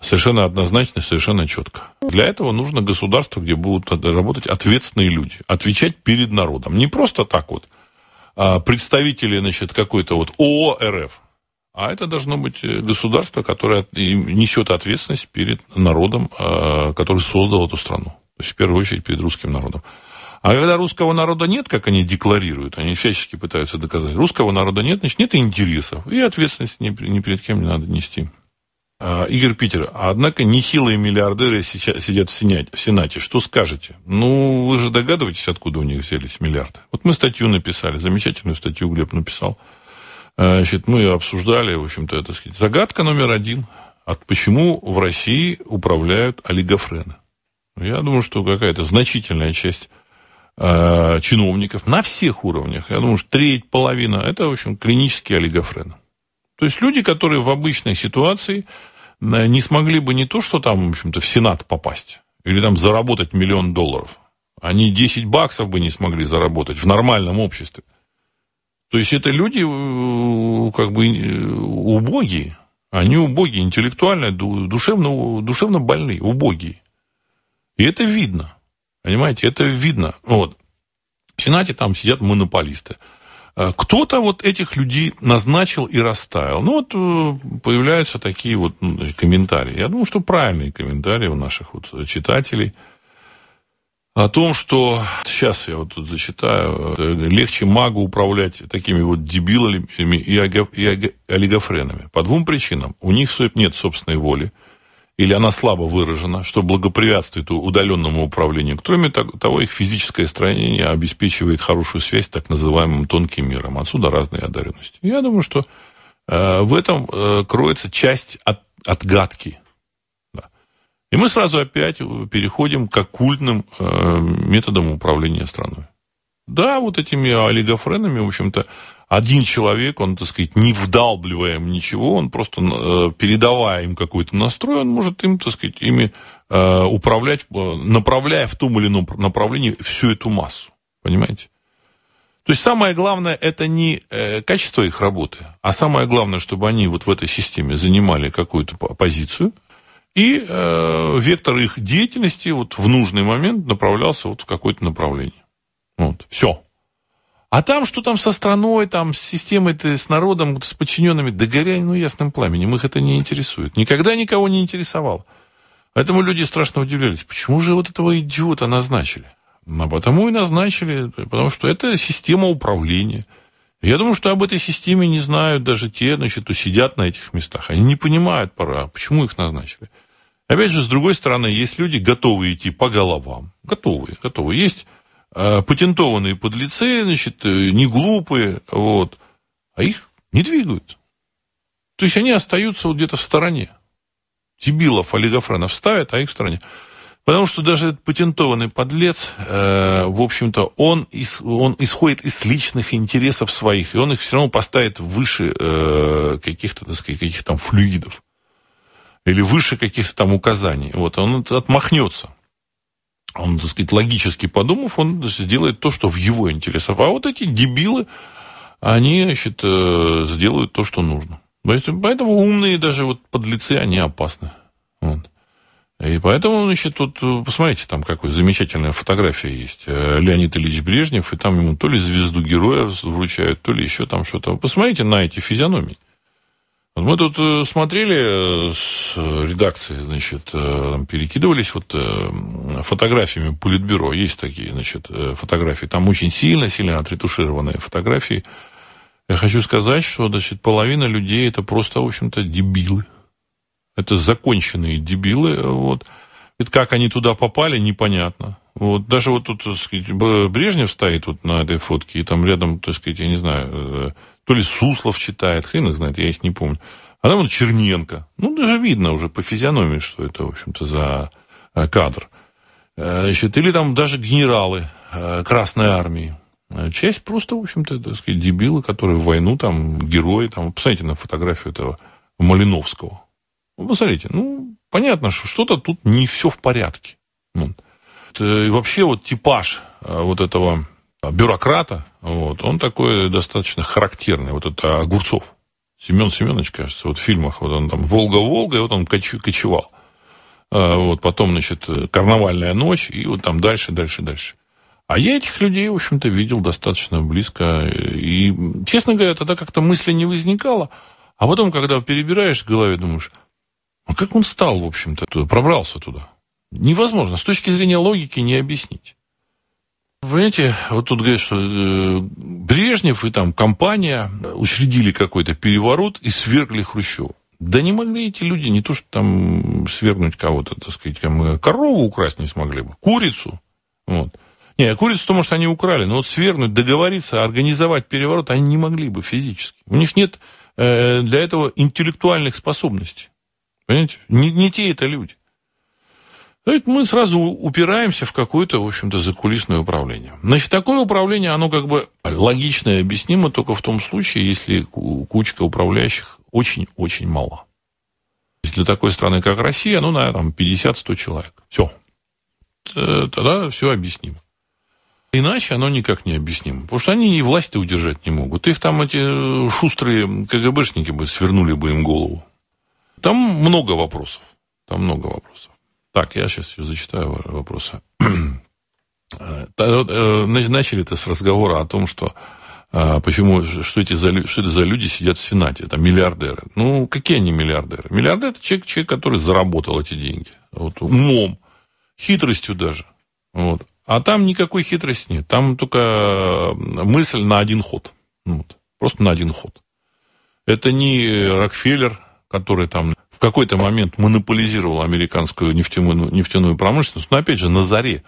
Совершенно однозначно, совершенно четко. Для этого нужно государство, где будут работать ответственные люди, отвечать перед народом. Не просто так вот а, представители, значит, какой-то вот ООО РФ, а это должно быть государство, которое несет ответственность перед народом, а, который создал эту страну. То есть, в первую очередь, перед русским народом. А когда русского народа нет, как они декларируют, они всячески пытаются доказать, русского народа нет, значит, нет интересов, и ответственности ни, ни перед кем не надо нести. А, Игорь Питер, однако нехилые миллиардеры сидят в Сенате. Что скажете? Ну, вы же догадываетесь, откуда у них взялись миллиарды. Вот мы статью написали, замечательную статью Глеб написал. А, значит, мы обсуждали, в общем-то, это сказать. Загадка номер один. От почему в России управляют олигофрены? Я думаю, что какая-то значительная часть э, чиновников на всех уровнях, я думаю, что треть, половина, это, в общем, клинические олигофрены. То есть люди, которые в обычной ситуации э, не смогли бы не то, что там, в общем-то, в Сенат попасть, или там заработать миллион долларов, они 10 баксов бы не смогли заработать в нормальном обществе. То есть это люди э, как бы э, убогие, они убогие, интеллектуально, душевно, душевно больные, убогие. И это видно. Понимаете, это видно. Вот. В Сенате там сидят монополисты. Э, кто-то вот этих людей назначил и расставил. Ну, вот появляются такие вот ну, комментарии. Я думаю, что правильные комментарии у наших вот читателей о том, что сейчас я вот тут зачитаю, э, легче магу управлять такими вот дебилами и олигофренами. По двум причинам. У них нет собственной воли или она слабо выражена, что благоприятствует удаленному управлению. Кроме того, их физическое строение обеспечивает хорошую связь с так называемым тонким миром. Отсюда разные одаренности. Я думаю, что э, в этом э, кроется часть от, отгадки. И мы сразу опять переходим к оккультным э, методам управления страной. Да, вот этими олигофренами, в общем-то, один человек, он, так сказать, не вдалбливая им ничего, он просто, э, передавая им какой-то настрой, он может им, так сказать, ими э, управлять, э, направляя в том или ином направлении всю эту массу. Понимаете? То есть самое главное это не качество их работы, а самое главное, чтобы они вот в этой системе занимали какую-то позицию, и э, вектор их деятельности вот в нужный момент направлялся вот в какое-то направление. Вот, все. А там, что там со страной, там, с системой, с народом, с подчиненными, да горяй, ну, ясным пламенем, их это не интересует. Никогда никого не интересовало. Поэтому люди страшно удивлялись, почему же вот этого идиота назначили? А потому и назначили, потому что это система управления. Я думаю, что об этой системе не знают даже те, значит, кто сидят на этих местах. Они не понимают пора, почему их назначили. Опять же, с другой стороны, есть люди, готовые идти по головам. Готовые, готовые. Есть Э, патентованные подлецы, значит, э, не глупые, вот, а их не двигают. То есть они остаются вот где-то в стороне. Дебилов, олигофренов ставят, а их в стороне. Потому что даже этот патентованный подлец, э, в общем-то, он, из, он исходит из личных интересов своих, и он их все равно поставит выше э, каких-то, так сказать, каких-то там флюидов. Или выше каких-то там указаний. Вот, он отмахнется он, так сказать, логически подумав, он сделает то, что в его интересах. А вот эти дебилы, они, значит, э, сделают то, что нужно. Поэтому умные даже вот подлецы, они опасны. Вот. И поэтому, значит, тут, э, посмотрите, там какая замечательная фотография есть. Э, Леонид Ильич Брежнев, и там ему то ли звезду героя вручают, то ли еще там что-то. Посмотрите на эти физиономии. Мы тут э, смотрели э, с редакцией, значит, э, перекидывались вот фотографиями Политбюро. Есть такие, значит, фотографии. Там очень сильно, сильно отретушированные фотографии. Я хочу сказать, что, значит, половина людей это просто, в общем-то, дебилы. Это законченные дебилы. Вот. И как они туда попали, непонятно. Вот, даже вот тут, так сказать, Брежнев стоит вот на этой фотке, и там рядом, так сказать, я не знаю, то ли Суслов читает, хрен их знает, я их не помню. А там вот Черненко. Ну, даже видно уже по физиономии, что это, в общем-то, за э, кадр. Э, значит, или там даже генералы э, Красной Армии. Часть просто, в общем-то, так сказать, дебилы, которые в войну, там, герои, там, посмотрите на фотографию этого Малиновского. Ну, посмотрите, ну, понятно, что что-то тут не все в порядке. Вот. И вообще вот типаж вот этого бюрократа, вот, он такой достаточно характерный. Вот это Огурцов. Семен Семенович, кажется, вот в фильмах, вот он там «Волга-Волга», и вот он кочевал. А, вот, потом, значит, «Карнавальная ночь», и вот там дальше, дальше, дальше. А я этих людей, в общем-то, видел достаточно близко. И, честно говоря, тогда как-то мысли не возникало. А потом, когда перебираешь в голове, думаешь, а как он стал, в общем-то, пробрался туда? Невозможно. С точки зрения логики не объяснить. Понимаете, вот тут говорят, что э, Брежнев и там компания учредили какой-то переворот и свергли Хрущева. Да не могли эти люди не то, что там свергнуть кого-то, так сказать, там, корову украсть не смогли бы, курицу. Вот. Не, курицу-то, может, они украли, но вот свергнуть, договориться, организовать переворот они не могли бы физически. У них нет э, для этого интеллектуальных способностей. Понимаете? Не, не те это люди. Мы сразу упираемся в какое-то, в общем-то, закулисное управление. Значит, такое управление, оно как бы логично и объяснимо только в том случае, если кучка управляющих очень-очень мала. Для такой страны, как Россия, ну, наверное, 50-100 человек. Все. Тогда все объяснимо. Иначе оно никак не объяснимо. Потому что они и власти удержать не могут. Их там эти шустрые КГБшники бы свернули бы им голову. Там много вопросов. Там много вопросов. Так, я сейчас еще зачитаю вопросы. Э, э, начали это с разговора о том, что а, почему, что, эти за, что это за люди сидят в Сенате, это миллиардеры. Ну, какие они миллиардеры? Миллиардер – это человек, человек, который заработал эти деньги. Вот, умом, хитростью даже. Вот. А там никакой хитрости нет. Там только мысль на один ход. Вот. Просто на один ход. Это не Рокфеллер, который там какой-то момент монополизировал американскую нефтяную, нефтяную промышленность, но опять же на заре,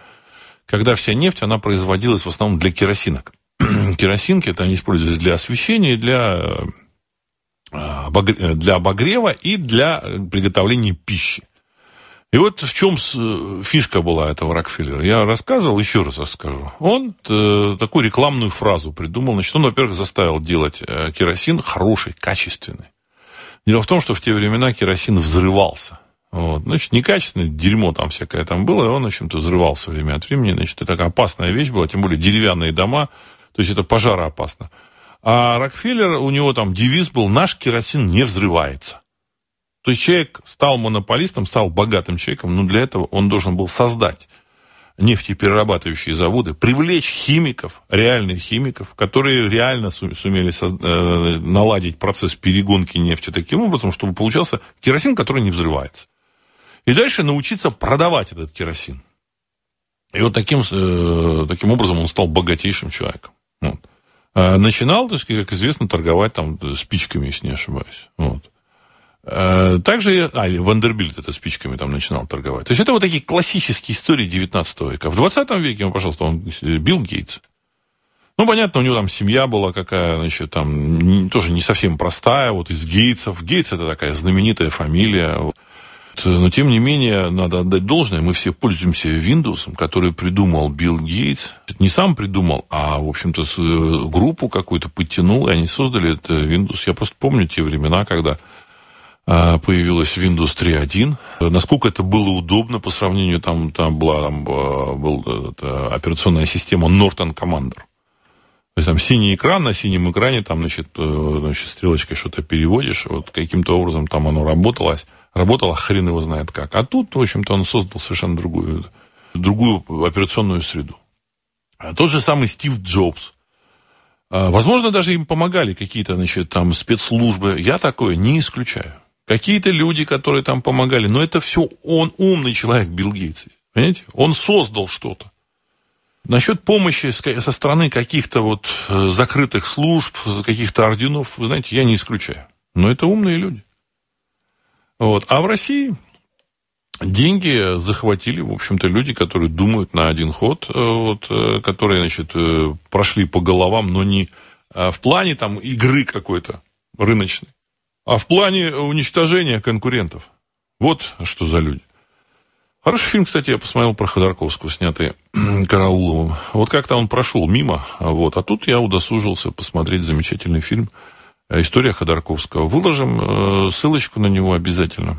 когда вся нефть, она производилась в основном для керосинок. Керосинки это они использовались для освещения, для, э, для обогрева и для приготовления пищи. И вот в чем фишка была этого Рокфеллера. Я рассказывал, еще раз расскажу. Он э, такую рекламную фразу придумал. Значит, он, во-первых, заставил делать э, керосин хороший, качественный. Дело в том, что в те времена керосин взрывался. Вот. Значит, некачественное дерьмо там всякое там было, и он, в общем-то, взрывался время от времени. Значит, это такая опасная вещь была, тем более деревянные дома, то есть это пожароопасно. А Рокфеллер, у него там девиз был «Наш керосин не взрывается». То есть человек стал монополистом, стал богатым человеком, но для этого он должен был создать нефтеперерабатывающие заводы, привлечь химиков, реальных химиков, которые реально сумели э, наладить процесс перегонки нефти таким образом, чтобы получался керосин, который не взрывается. И дальше научиться продавать этот керосин. И вот таким, э, таким образом он стал богатейшим человеком. Вот. А начинал, так сказать, как известно, торговать там спичками, если не ошибаюсь. Вот. Э, также, а, Вандербильд это спичками там начинал торговать. То есть это вот такие классические истории 19 века. В 20 веке, пожалуйста, он Билл Гейтс. Ну, понятно, у него там семья была какая, значит, там не, тоже не совсем простая, вот из Гейтсов. Гейтс это такая знаменитая фамилия. Но, тем не менее, надо отдать должное, мы все пользуемся Windows, который придумал Билл Гейтс. Не сам придумал, а, в общем-то, э, группу какую-то подтянул, и они создали это Windows. Я просто помню те времена, когда появилась Windows 3.1. Насколько это было удобно по сравнению, там, там была там, была операционная система Norton Commander. То есть там синий экран, на синем экране там, значит, э, значит стрелочкой что-то переводишь, вот каким-то образом там оно работало, работало хрен его знает как. А тут, в общем-то, он создал совершенно другую, другую операционную среду. А тот же самый Стив Джобс. А, возможно, даже им помогали какие-то, значит, там спецслужбы. Я такое не исключаю. Какие-то люди, которые там помогали. Но это все он умный человек, Билл Гейтс. Понимаете? Он создал что-то. Насчет помощи со стороны каких-то вот э, закрытых служб, каких-то орденов, вы знаете, я не исключаю. Но это умные люди. Вот. А в России деньги захватили, в общем-то, люди, которые думают на один ход, э, вот, э, которые, значит, прошли по головам, но не в плане там игры какой-то рыночной, а в плане уничтожения конкурентов. Вот что за люди. Хороший фильм, кстати, я посмотрел про Ходорковского, снятый Карауловым. Вот как-то он прошел мимо, вот, а тут я удосужился посмотреть замечательный фильм «История Ходорковского». Выложим э, ссылочку на него обязательно.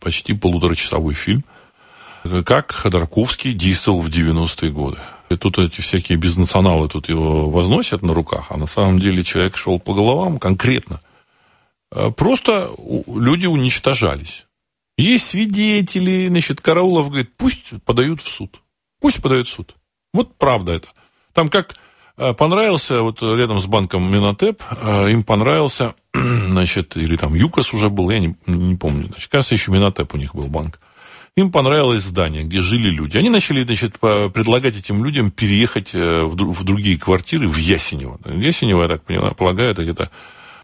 Почти полуторачасовой фильм. Как Ходорковский действовал в 90-е годы. И тут эти всякие бизнесационалы тут его возносят на руках, а на самом деле человек шел по головам конкретно. Э, просто люди уничтожались. Есть свидетели, значит, Караулов говорит, пусть подают в суд. Пусть подают в суд. Вот правда это. Там как э, понравился, вот рядом с банком Минотеп, э, им понравился, значит, или там ЮКОС уже был, я не, не помню. Значит, кажется, еще Минотеп у них был банк. Им понравилось здание, где жили люди. Они начали, значит, предлагать этим людям переехать в другие квартиры в Ясенево. Ясенево, я так понимаю, полагаю, это где-то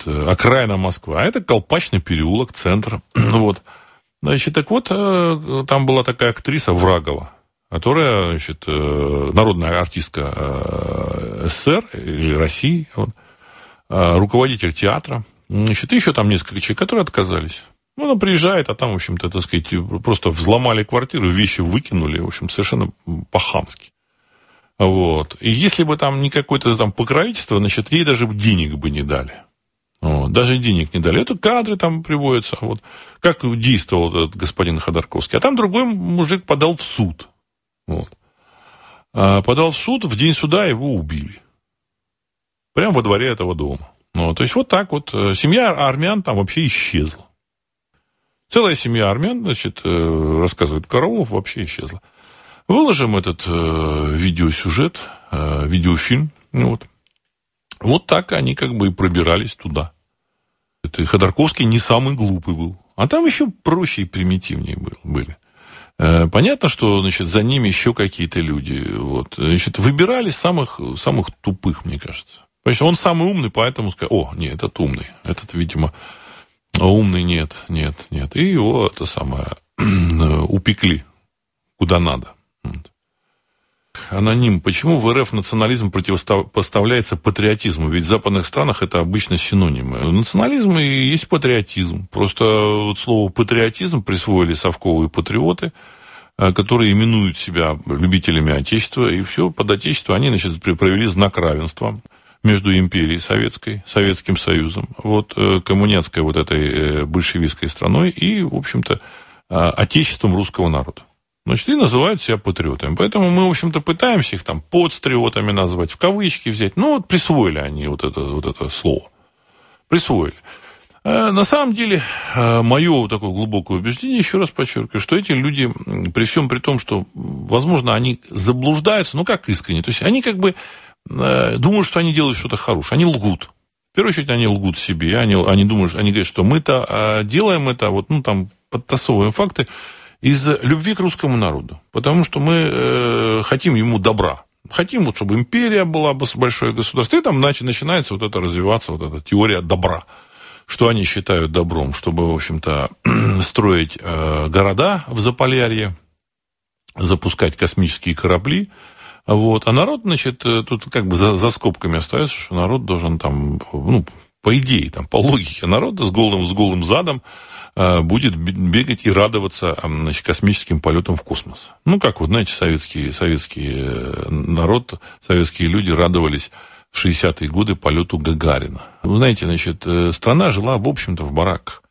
окраина Москвы. А это Колпачный переулок, центр. вот. Значит, так вот, э, там была такая актриса Врагова, которая, значит, э, народная артистка э, СССР или России, вот, руководитель театра, значит, еще там несколько человек, которые отказались. Ну, она приезжает, а там, в общем-то, так сказать, просто взломали квартиру, вещи выкинули, в общем, совершенно по-хамски. Вот. И если бы там не какое-то там покровительство, значит, ей даже денег бы не дали. Вот. Даже денег не дали. Это кадры там приводятся. Вот. Как действовал этот господин Ходорковский. А там другой мужик подал в суд. Вот. А подал в суд, в день суда его убили. Прямо во дворе этого дома. Ну, то есть вот так вот. Э, семья армян там вообще исчезла. Целая семья армян, значит, э, рассказывает Караулов, вообще исчезла. Выложим этот э, видеосюжет, э, видеофильм. Вот. Вот так они как бы и пробирались туда. Это Ходорковский не самый глупый был. А там еще проще и примитивнее был, были. Э, понятно, что значит, за ними еще какие-то люди. Вот. Значит, выбирали самых, самых тупых, мне кажется. Потому он самый умный, поэтому сказал, о, нет, этот умный. Этот, видимо, умный нет, нет, нет. И его это самое упекли куда надо. Аноним. Почему в РФ национализм противопоставляется патриотизму? Ведь в западных странах это обычно синонимы. Национализм и есть патриотизм. Просто вот слово патриотизм присвоили совковые патриоты, э, которые именуют себя любителями Отечества, и все под Отечество они, значит, провели знак равенства между империей советской, Советским Союзом, вот, э, коммунистской вот этой э, большевистской страной и, в общем-то, отечеством русского народа. Значит, и называют себя патриотами. Поэтому мы, в общем-то, пытаемся их там подстриотами назвать, в кавычки взять. Ну, вот присвоили они вот это, вот это слово. Присвоили. А на самом деле, а, мое такое глубокое убеждение, еще раз подчеркиваю, что эти люди, при всем при том, что, возможно, они заблуждаются, ну, как искренне, то есть они как бы а, думают, что они делают что-то хорошее, они лгут. В первую очередь, они лгут себе, они, они думают, они говорят, что мы-то делаем это, вот, ну, там, подтасовываем факты, из любви к русскому народу. Потому что мы э, хотим ему добра. Хотим, вот, чтобы империя была большое государство. И там начинается вот это развиваться, вот эта теория добра. Что они считают добром, чтобы, в общем-то, строить э, города в Заполярье, запускать космические корабли. Вот. А народ, значит, э, тут как бы за, за скобками остается, что народ должен там, ну, по идее, там, по логике народа с голым, с голым задом будет бегать и радоваться значит, космическим полетам в космос. Ну, как вот, знаете, советский, советский э, народ, советские люди радовались в 60-е годы полету Гагарина. Вы знаете, значит, э, страна жила, в общем-то, в бараках.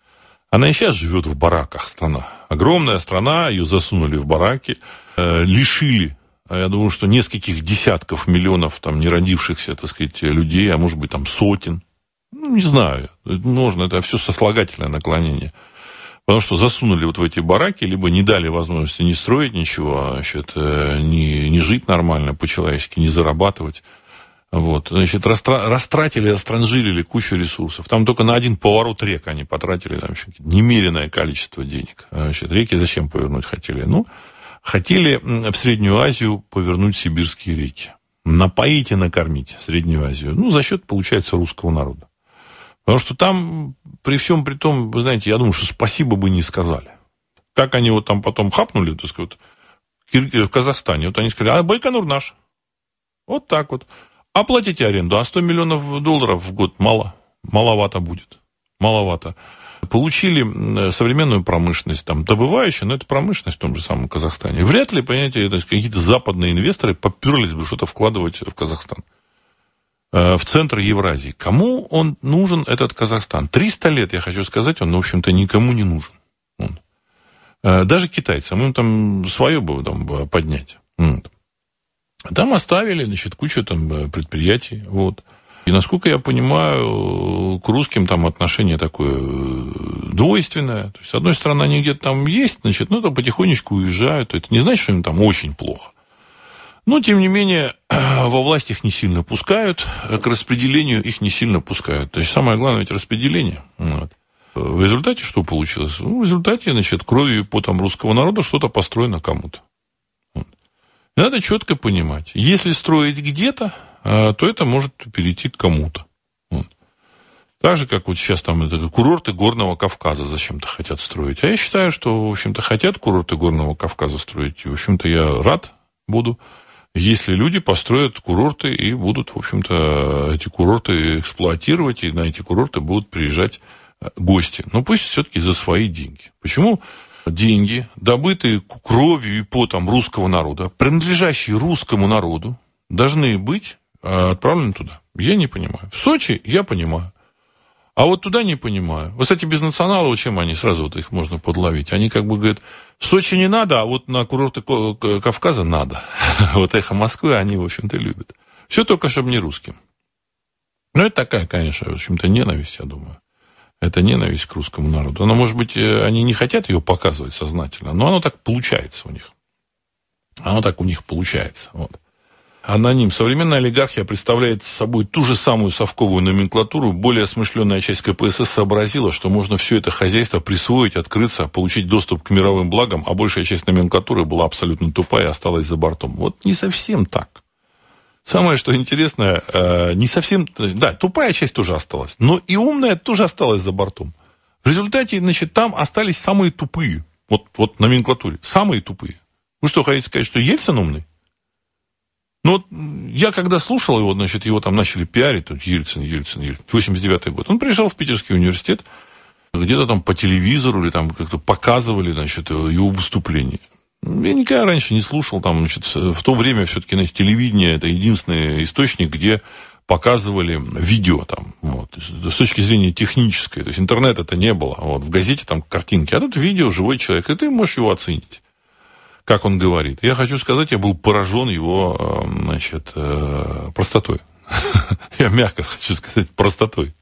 Она и сейчас живет в бараках, страна. Огромная страна, ее засунули в бараки, лишили я думаю, что нескольких десятков миллионов там не родившихся, так сказать, людей, а может быть там сотен. Ну, не знаю. Можно, это все сослагательное наклонение. Потому что засунули вот в эти бараки, либо не дали возможности не строить ничего, а, значит, э, не, не жить нормально по-человечески, не зарабатывать. Вот, значит, растра- растратили, растранжилили кучу ресурсов. Там только на один поворот рек они потратили там, еще немеренное количество денег. А, значит, реки зачем повернуть хотели? Ну, хотели в Среднюю Азию повернуть сибирские реки. Напоить и накормить Среднюю Азию. Ну, за счет, получается, русского народа. Потому что там, при всем при том, вы знаете, я думаю, что спасибо бы не сказали. Как они вот там потом хапнули, так сказать, в Казахстане. Вот они сказали, а Байконур наш. Вот так вот. Оплатите аренду, а 100 миллионов долларов в год мало. Маловато будет. Маловато. получили современную промышленность, там, добывающую, но это промышленность в том же самом Казахстане. Вряд ли, понимаете, какие-то западные инвесторы поперлись бы что-то вкладывать в Казахстан. Э, в центр Евразии. Кому он нужен, этот Казахстан? 300 лет, я хочу сказать, он, в общем-то, никому не нужен. Он. Э, даже китайцам, им там свое бы там, поднять. Вот. Там оставили, значит, кучу там э, предприятий. Вот. И, насколько я понимаю, к русским там отношение такое двойственное. То есть, с одной стороны, они где-то там есть, значит, ну, там потихонечку уезжают. Это не значит, что им там очень плохо. Но, тем не менее, во власть их не сильно пускают, к распределению их не сильно пускают. То есть, самое главное ведь распределение. Вот. В результате что получилось? Ну, в результате, значит, кровью и потом русского народа что-то построено кому-то. Вот. Надо четко понимать, если строить где-то, а, то это может перейти к кому-то. Так же, как вот сейчас там это, курорты Горного Кавказа зачем-то хотят строить. А я считаю, что, в общем-то, хотят курорты Горного Кавказа строить. И, в общем-то, я рад буду если люди построят курорты и будут, в общем-то, эти курорты эксплуатировать, и на эти курорты будут приезжать э, гости. Но пусть все-таки за свои деньги. Почему деньги, добытые кровью и потом русского народа, принадлежащие русскому народу, должны быть э, отправлены туда? Я не понимаю. В Сочи я понимаю. А вот туда не понимаю. Вот, кстати, без националов, чем они сразу вот их можно подловить? Они как бы говорят, в Сочи не надо, а вот на курорты Кавказа надо. вот эхо Москвы они, в общем-то, любят. Все только, чтобы не русским. Но это такая, конечно, в общем-то, ненависть, я думаю. Это ненависть к русскому народу. Но, может быть, э, они не хотят ее показывать сознательно, но оно так получается у них. Оно так у них получается. Вот аноним. Современная олигархия представляет собой ту же самую совковую номенклатуру. Более осмышленная часть КПСС сообразила, что можно все это хозяйство присвоить, открыться, получить доступ к мировым благам, а большая часть номенклатуры была абсолютно тупая и осталась за бортом. Вот не совсем так. Самое, что интересное, э, не совсем... Да, тупая часть тоже осталась, но и умная тоже осталась за бортом. В результате, значит, там остались самые тупые. Вот, вот номенклатуре. Самые тупые. Вы что, хотите сказать, что Ельцин умный? Ну, вот я когда слушал его, значит, его там начали пиарить, тут Ельцин, Ельцин, Ельцин, 89-й год. Он приезжал в Питерский университет, где-то там по телевизору или там как-то показывали, значит, его выступление. Я никогда раньше не слушал, там, значит, в то время все-таки, значит, телевидение это единственный источник, где показывали видео там, вот, с точки зрения технической, то есть интернета это не было, вот, в газете там картинки, а тут видео, живой человек, и ты можешь его оценить как он говорит. Я хочу сказать, я был поражен его, э, значит, э, простотой. Я мягко хочу сказать, простотой.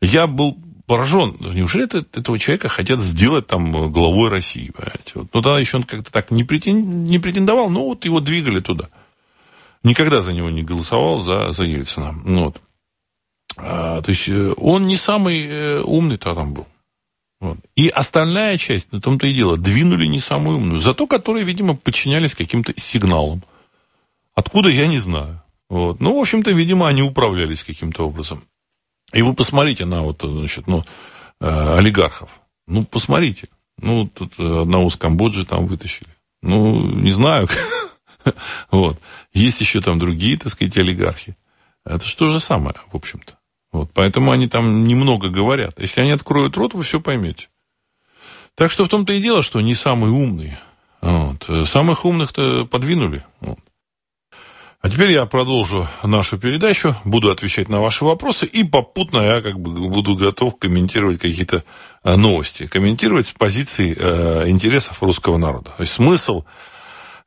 Я был поражен. Неужели это, этого человека хотят сделать там главой России? Понимаете? Вот. Ну, тогда еще он как-то так не, претен, не претендовал, но вот его двигали туда. Никогда за него не голосовал, за, за Ельцина. Ну, вот. А, то есть э, он не самый умный-то там был. Вот. И остальная часть, на том-то и дело, двинули не самую умную, зато которые, видимо, подчинялись каким-то сигналам. Откуда, я не знаю. Вот. Ну, в общем-то, видимо, они управлялись каким-то образом. И вы посмотрите на вот, значит, ну, э, олигархов. Ну, посмотрите. Ну, тут одного с Камбоджи там вытащили. Ну, не знаю. вот. Есть еще там другие, так сказать, олигархи. Это же то же самое, в общем-то. Вот, поэтому они там немного говорят. Если они откроют рот, вы все поймете. Так что в том-то и дело, что не самые умные. Вот. Самых умных-то подвинули. Вот. А теперь я продолжу нашу передачу, буду отвечать на ваши вопросы, и попутно я как бы буду готов комментировать какие-то э, новости, комментировать с позиции э, интересов русского народа. То есть смысл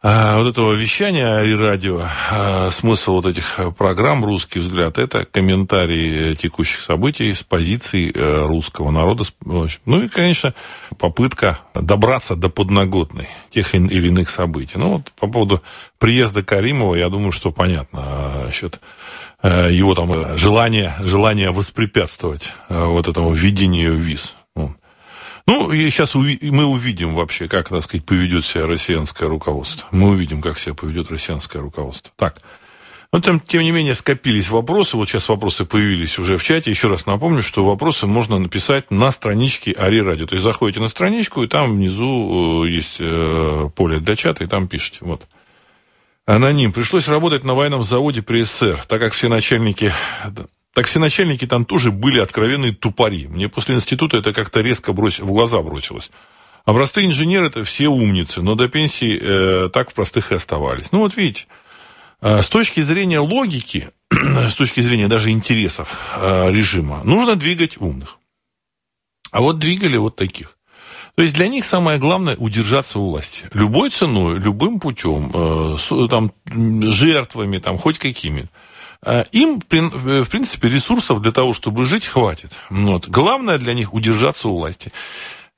вот этого вещания и радио, а, смысл вот этих программ «Русский взгляд» – это комментарии текущих событий с позиции э, русского народа. Ну и, конечно, попытка добраться до подноготной тех или иных событий. Ну вот по поводу приезда Каримова, я думаю, что понятно насчет э, его там э, желания, желания воспрепятствовать вот этому введению виз. Ну, и сейчас мы увидим вообще, как, так сказать, поведет себя россиянское руководство. Мы увидим, как себя поведет россиянское руководство. Так. Но там, тем не менее, скопились вопросы. Вот сейчас вопросы появились уже в чате. Еще раз напомню, что вопросы можно написать на страничке Ари Радио. То есть заходите на страничку, и там внизу э, есть э, поле для чата, и там пишите. Вот. Аноним. Пришлось работать на военном заводе при СССР, так как все начальники так все начальники там тоже были откровенные тупари. Мне после института это как-то резко брось, в глаза бросилось. А простые инженеры это все умницы, но до пенсии э, так в простых и оставались. Ну вот видите, э, с точки зрения логики, с точки зрения даже интересов э, режима, нужно двигать умных. А вот двигали вот таких. То есть для них самое главное удержаться у власти. Любой ценой, любым путем, э, с, там, жертвами, там, хоть какими. Э, им, в принципе, ресурсов для того, чтобы жить, хватит. Вот. Главное для них удержаться у власти.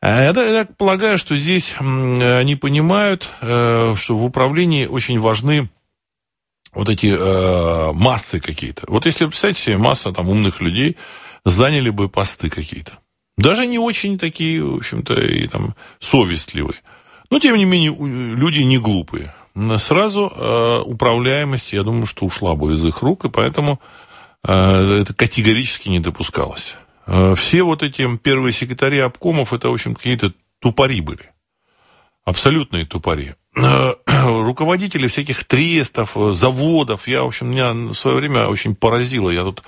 Э, я, я полагаю, что здесь они понимают, э, что в управлении очень важны вот эти э, массы какие-то. Вот если, представьте себе, масса там умных людей заняли бы посты какие-то. Даже не очень такие, в общем-то, и там совестливые. Но, тем не менее, люди не глупые. Сразу э, управляемость, я думаю, что ушла бы из их рук, и поэтому э, это категорически не допускалось. Э, все вот эти первые секретари обкомов, это, в общем, какие-то тупари были. Абсолютные тупари. Руководители всяких трестов, заводов. Я, в общем, меня в свое время очень поразило. Я тут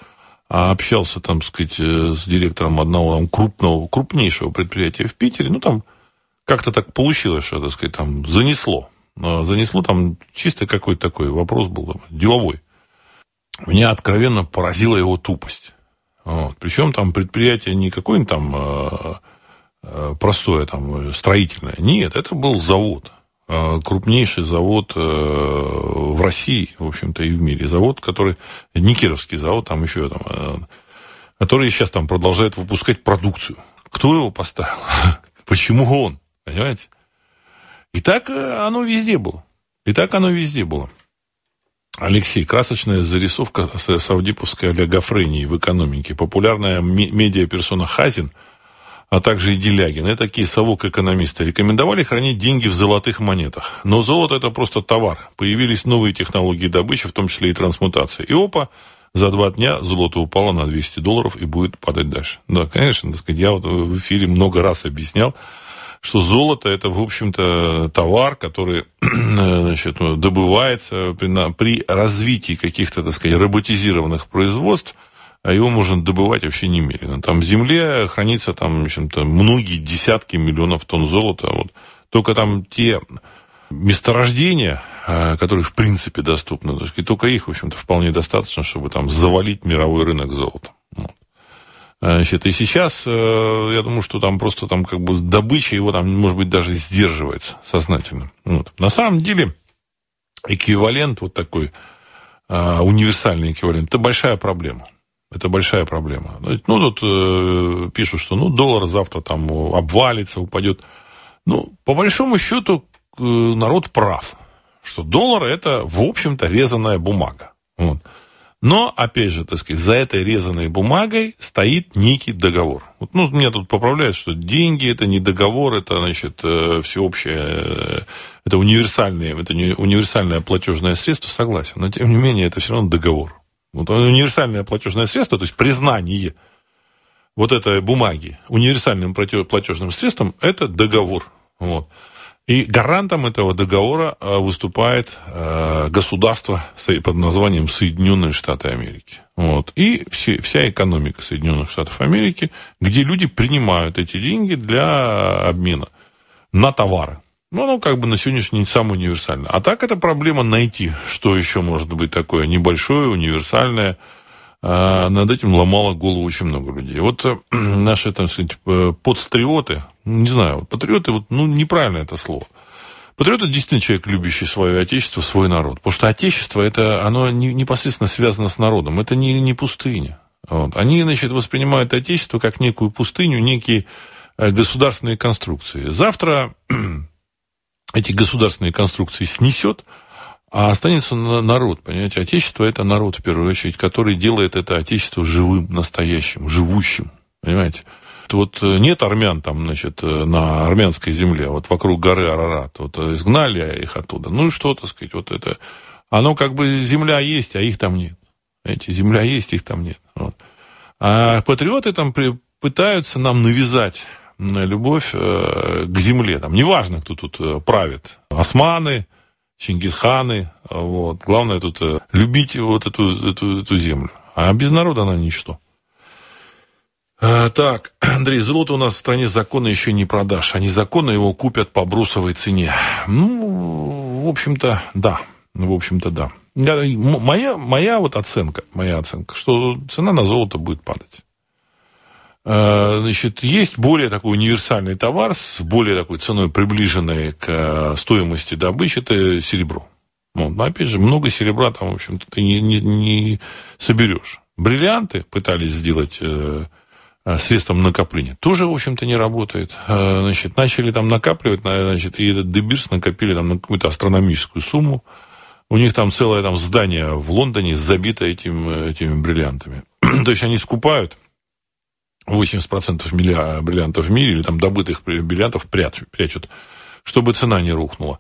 общался, там, сказать, с директором одного там, крупного, крупнейшего предприятия в Питере. Ну, там как-то так получилось, что, так сказать, там занесло. Занесло там чисто какой-то такой вопрос был, там, деловой. Меня откровенно поразила его тупость. Вот. Причем там предприятие не какое-нибудь там э, э, простое там строительное. Нет, это был завод. Э, крупнейший завод э, в России, в общем-то, и в мире. Завод, который... Никеровский завод, там еще там... Э, который сейчас там продолжает выпускать продукцию. Кто его поставил? Почему он? Понимаете? И так э, оно везде было. И так оно везде было. Алексей, красочная зарисовка саудиповской олигофрении в экономике. Популярная медиаперсона Хазин, а также и Делягин, это такие совок-экономисты, рекомендовали хранить деньги в золотых монетах. Но золото это просто товар. Появились новые технологии добычи, в том числе и трансмутации. И опа, за два дня золото упало на 200 долларов и будет падать дальше. Да, конечно, так сказать, я вот в эфире много раз объяснял, что золото это, в общем-то, товар, который значит, добывается при, при развитии каких-то, так сказать, роботизированных производств, а его можно добывать вообще немерено. Там в земле хранится там, в общем-то, многие десятки миллионов тонн золота. Вот. Только там те месторождения, а, которые в принципе доступны, только их, в общем-то, вполне достаточно, чтобы там завалить мировой рынок золотом. Вот. Значит, и сейчас, э, я думаю, что там просто там как бы добыча его там, может быть, даже сдерживается сознательно. Вот. На самом деле, эквивалент вот такой, э, универсальный эквивалент, это большая проблема. Это большая проблема. Ну, тут э, пишут, что ну, доллар завтра там обвалится, упадет. Ну, по большому счету, э, народ прав, что доллар это, в общем-то, резаная бумага. Вот. Но, опять же, так сказать, за этой резаной бумагой стоит некий договор. Вот, ну, меня тут поправляют, что деньги это не договор, это, значит, э, всеобщее, э, это универсальное, это универсальное платежное средство, согласен. Но, тем не менее, это все равно договор. Вот универсальное платежное средство, то есть признание вот этой бумаги универсальным платежным средством, это договор. Вот. И гарантом этого договора э, выступает э, государство под названием Соединенные Штаты Америки. Вот. И все, вся экономика Соединенных Штатов Америки, где люди принимают эти деньги для обмена на товары. Ну, оно как бы на сегодняшний день самое универсальное. А так это проблема найти, что еще может быть такое небольшое, универсальное. А над этим ломало голову очень много людей. Вот э, наши, там сказать, подстриоты, не знаю, патриоты, вот, ну, неправильно это слово. Патриот это действительно человек, любящий свое отечество, свой народ. Потому что отечество, это, оно не, непосредственно связано с народом. Это не, не пустыня. Вот. Они, значит, воспринимают отечество как некую пустыню, некие э, государственные конструкции. Завтра эти государственные конструкции снесет, а останется народ, понимаете. Отечество – это народ, в первую очередь, который делает это отечество живым, настоящим, живущим, понимаете. Вот э, нет армян там, значит, э, на армянской земле, вот вокруг горы Арарат. Вот э, изгнали их оттуда. Ну и что, так сказать, вот это... Оно как бы земля есть, а их там нет. Эти земля есть, их там нет. Вот. А патриоты там при, пытаются нам навязать любовь э, к земле. Там неважно, кто тут правит. Османы, Чингисханы. Вот. Главное тут любить вот эту, эту, эту землю. А без народа она ничто. А, так, Андрей, золото у нас в стране законно еще не продашь, а незаконно его купят по брусовой цене. Ну, в общем-то, да. В общем-то, да. Моя, моя вот оценка, моя оценка, что цена на золото будет падать. А, значит, есть более такой универсальный товар с более такой ценой, приближенной к стоимости добычи, это серебро. Ну, опять же, много серебра там, в общем-то, ты не, не, не соберешь. Бриллианты пытались сделать э, средством накопления. Тоже, в общем-то, не работает. Э, значит, начали там накапливать, значит, и этот Дебирс накопили там на какую-то астрономическую сумму. У них там целое там здание в Лондоне забито этим, этими бриллиантами. То есть они скупают 80% милля, бриллиантов в мире, или там добытых бриллиантов прячут, прячут, чтобы цена не рухнула.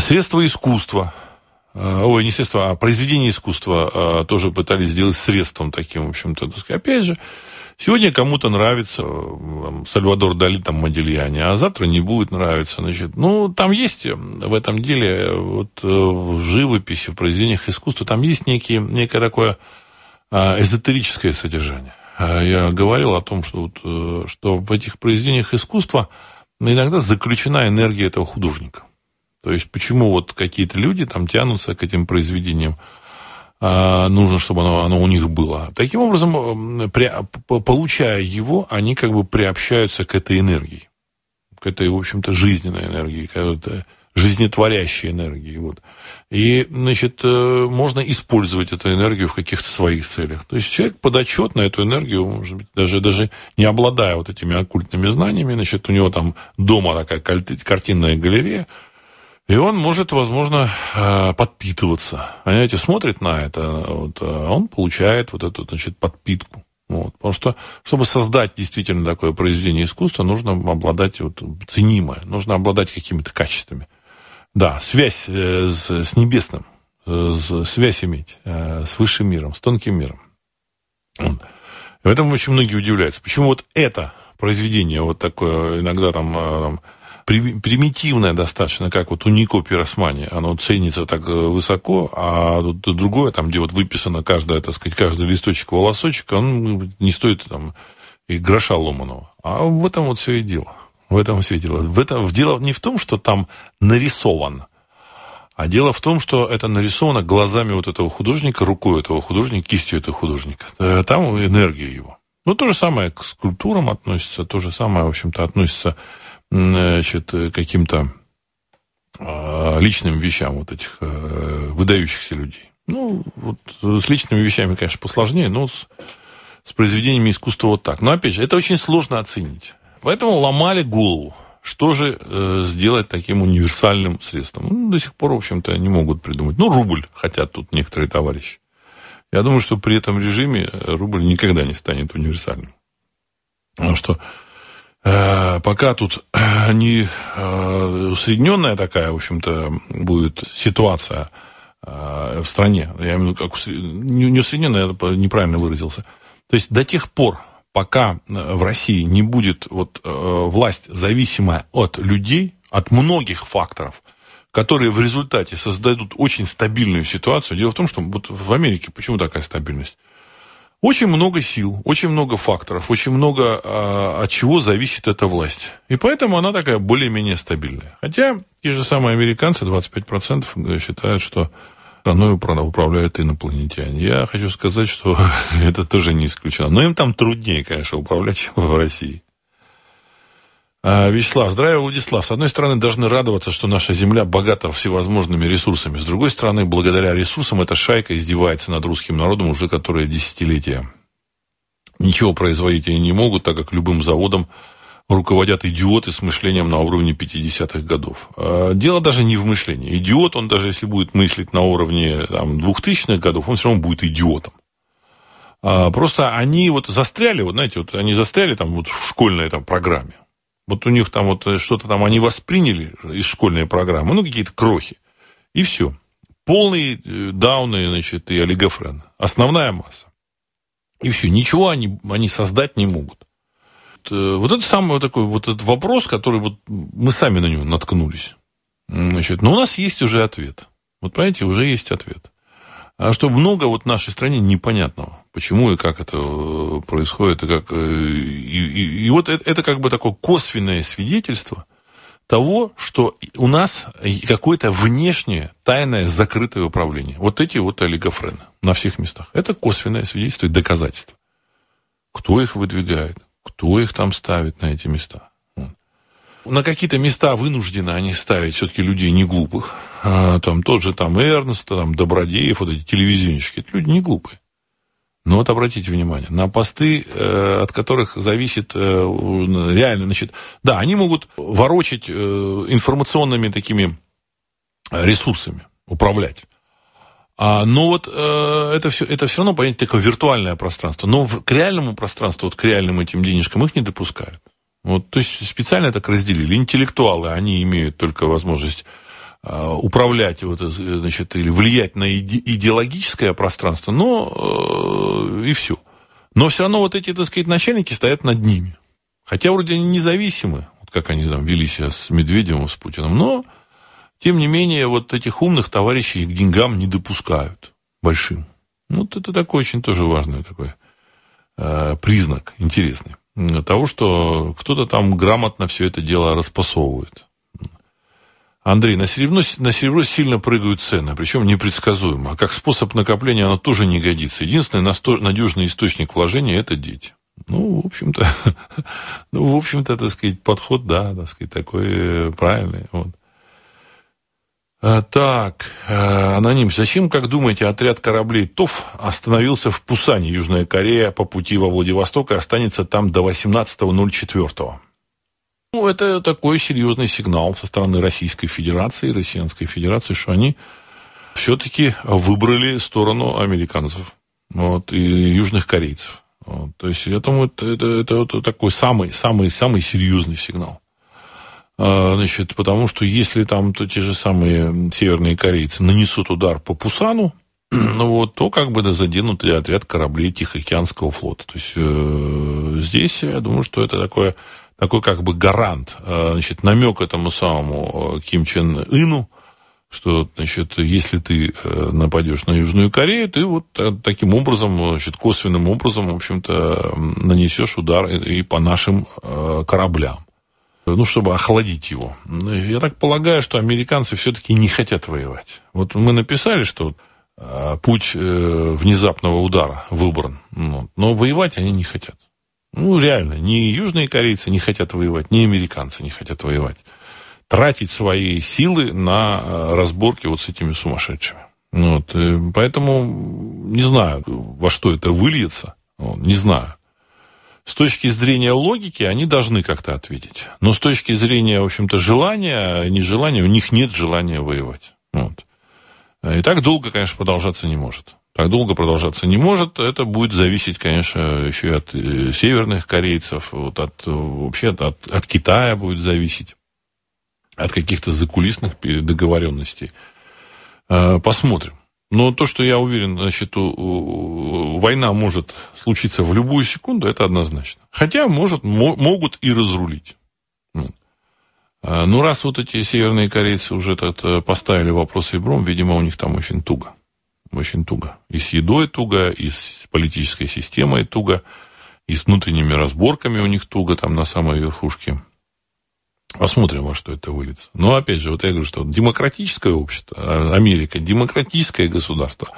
Средства искусства Э, ой, не средства, а произведение искусства э, тоже пытались сделать средством таким, в общем-то. Опять же, сегодня кому-то нравится э, Сальвадор Дали, там, Модельяне, а завтра не будет нравиться. Значит, ну, там есть в этом деле, вот в живописи, в произведениях искусства, там есть некие, некое такое эзотерическое содержание. Я говорил о том, что, вот, что в этих произведениях искусства иногда заключена энергия этого художника. То есть почему вот какие-то люди там тянутся к этим произведениям, а, нужно, чтобы оно, оно у них было. Таким образом, при, получая его, они как бы приобщаются к этой энергии, к этой, в общем-то, жизненной энергии, к этой жизнетворящей энергии. Вот. И, значит, э, можно использовать эту энергию в каких-то своих целях. То есть человек подотчет на эту энергию, может быть, даже, даже не обладая вот этими оккультными знаниями, значит, у него там дома такая картинная галерея, и он может, возможно, э, подпитываться. Понимаете, смотрит на это, вот, а он получает вот эту, значит, подпитку. Вот. Потому что, чтобы создать действительно такое произведение искусства, нужно обладать вот, ценимое, нужно обладать какими-то качествами. Да, связь э, с, с небесным, э, с, связь иметь э, с высшим миром, с тонким миром. Вот. В этом очень многие удивляются. Почему вот это произведение, вот такое, иногда там, там примитивное достаточно, как вот у Нико Пиросмани, оно ценится так э, высоко, а другое, там, где вот выписано каждое, так сказать, каждый листочек, волосочек, он не стоит там и гроша ломаного. А в этом вот все и дело. В этом все и дело. В этом, дело не в том, что там нарисован, а дело в том, что это нарисовано глазами вот этого художника, рукой этого художника, кистью этого художника. Э, там энергия его. Ну, то же самое к скульптурам относится, то же самое, в общем-то, относится значит, каким-то а, личным вещам вот этих э, выдающихся людей. Ну, вот с личными вещами, конечно, посложнее, но с, с произведениями искусства вот так. Но, опять же, это очень сложно оценить. Поэтому ломали голову. Что же э, сделать таким универсальным средством? Ну, до сих пор, в общем-то, не могут придумать. Ну, рубль хотят тут некоторые товарищи. Я думаю, что при этом режиме рубль никогда не станет универсальным. Потому что Э, пока тут не э, усредненная такая, в общем-то, будет ситуация э, в стране, я имею в виду, как не усредненная, я неправильно выразился. То есть до тех пор, пока в России не будет вот, власть зависимая от людей, от многих факторов, которые в результате создадут очень стабильную ситуацию. Дело в том, что вот в Америке почему такая стабильность? Очень много сил, очень много факторов, очень много а, от чего зависит эта власть. И поэтому она такая более-менее стабильная. Хотя те же самые американцы, 25%, считают, что страной управляют инопланетяне. Я хочу сказать, что это тоже не исключено. Но им там труднее, конечно, управлять, чем в России. А, Вячеслав, здравия, Владислав. С одной стороны, должны радоваться, что наша Земля богата всевозможными ресурсами. С другой стороны, благодаря ресурсам эта шайка издевается над русским народом уже которые десятилетия. Ничего производить они не могут, так как любым заводом руководят идиоты с мышлением на уровне 50-х годов. А, дело даже не в мышлении. Идиот, он даже если будет мыслить на уровне там, 2000-х годов, он все равно будет идиотом. А, просто они вот застряли, вот знаете, вот они застряли там вот в школьной там программе. Вот у них там вот э, что-то там они восприняли из школьной программы, ну, какие-то крохи. И все. Полные э, дауны, значит, и олигофрен. Основная масса. И все. Ничего они, они создать не могут. Э, вот это самый такой вот этот вопрос, который вот мы сами на него наткнулись. Значит, но у нас есть уже ответ. Вот понимаете, уже есть ответ. а что много вот нашей стране непонятного. Почему и как это э, происходит. И, как, э, и, и, и вот это, это как бы такое косвенное свидетельство того, что у нас какое-то внешнее, тайное, закрытое управление. Вот эти вот олигофрены на всех местах. Это косвенное свидетельство и доказательство. Кто их выдвигает? Кто их там ставит на эти места? На какие-то места вынуждены они ставить все-таки людей не глупых. А, там тот же там Эрнст, там Добродеев, вот эти телевизионщики. Это люди не глупые. Но вот обратите внимание, на посты, э, от которых зависит э, реально, значит, да, они могут ворочать э, информационными такими ресурсами, управлять. А, но вот э, это, все, это все равно, понятие, такое виртуальное пространство. Но в, к реальному пространству, вот к реальным этим денежкам их не допускают. Вот, то есть специально так разделили. Интеллектуалы, они имеют только возможность э, управлять вот, э, значит, или влиять на иде, идеологическое пространство, но э, и все. Но все равно вот эти, так сказать, начальники стоят над ними. Хотя вроде они независимы, вот как они там вели себя с Медведевым, с Путиным, но тем не менее вот этих умных товарищей к деньгам не допускают большим. Вот это такой очень тоже важный такой э, признак интересный того, что кто-то там грамотно все это дело распасовывает. Андрей, на серебро, на серебро сильно прыгают цены, причем непредсказуемо. А как способ накопления оно тоже не годится. Единственный надежный источник вложения – это дети. Ну, в общем-то, ну, в общем-то, так сказать, подход, да, так сказать, такой правильный. Вот. А, так, а, аноним. Зачем, как думаете, отряд кораблей ТОВ остановился в Пусане, Южная Корея, по пути во Владивосток и останется там до 18.04? Ну, это такой серьезный сигнал со стороны Российской Федерации, Российской Федерации, что они все-таки выбрали сторону американцев вот, и южных корейцев. Вот, то есть, я думаю, это, это, это, это такой самый, самый, самый серьезный сигнал. А, значит, потому что если там то те же самые северные корейцы нанесут удар по Пусану, ну вот, то как бы заденут и отряд кораблей Тихоокеанского флота. То есть э, здесь, я думаю, что это такое, такой как бы гарант, э, значит, намек этому самому э, Ким Чен Ыну, что, значит, если ты э, нападешь на Южную Корею, ты вот таким образом, значит, косвенным образом, в общем-то, нанесешь удар и по нашим кораблям ну, чтобы охладить его. Я так полагаю, что американцы все-таки не хотят воевать. Вот мы написали, что путь внезапного удара выбран. Ну, но воевать они не хотят. Ну, реально, ни южные корейцы не хотят воевать, ни американцы не хотят воевать. Тратить свои силы на а, разборки вот с этими сумасшедшими. Вот, э, поэтому не знаю, во что это выльется, не знаю с точки зрения логики они должны как-то ответить. Но с точки зрения, в общем-то, желания, нежелания, у них нет желания воевать. Вот. И так долго, конечно, продолжаться не может. Так долго продолжаться не может. Это будет зависеть, конечно, еще и от э, северных корейцев, вот от, вообще от, от, от Китая будет зависеть, от каких-то закулисных договоренностей. Э, посмотрим. Но то, что я уверен, значит, война может случиться в любую секунду, это однозначно. Хотя может, могут и разрулить. А, ну, раз вот эти северные корейцы уже этот, э, поставили вопрос ребром, видимо, у них там очень туго. Очень туго. И с едой туго, и с политической системой туго, и с внутренними разборками у них туго там на самой верхушке. Посмотрим, во что это выльется. Но, опять же, вот я говорю, что демократическое общество, а, Америка, демократическое государство,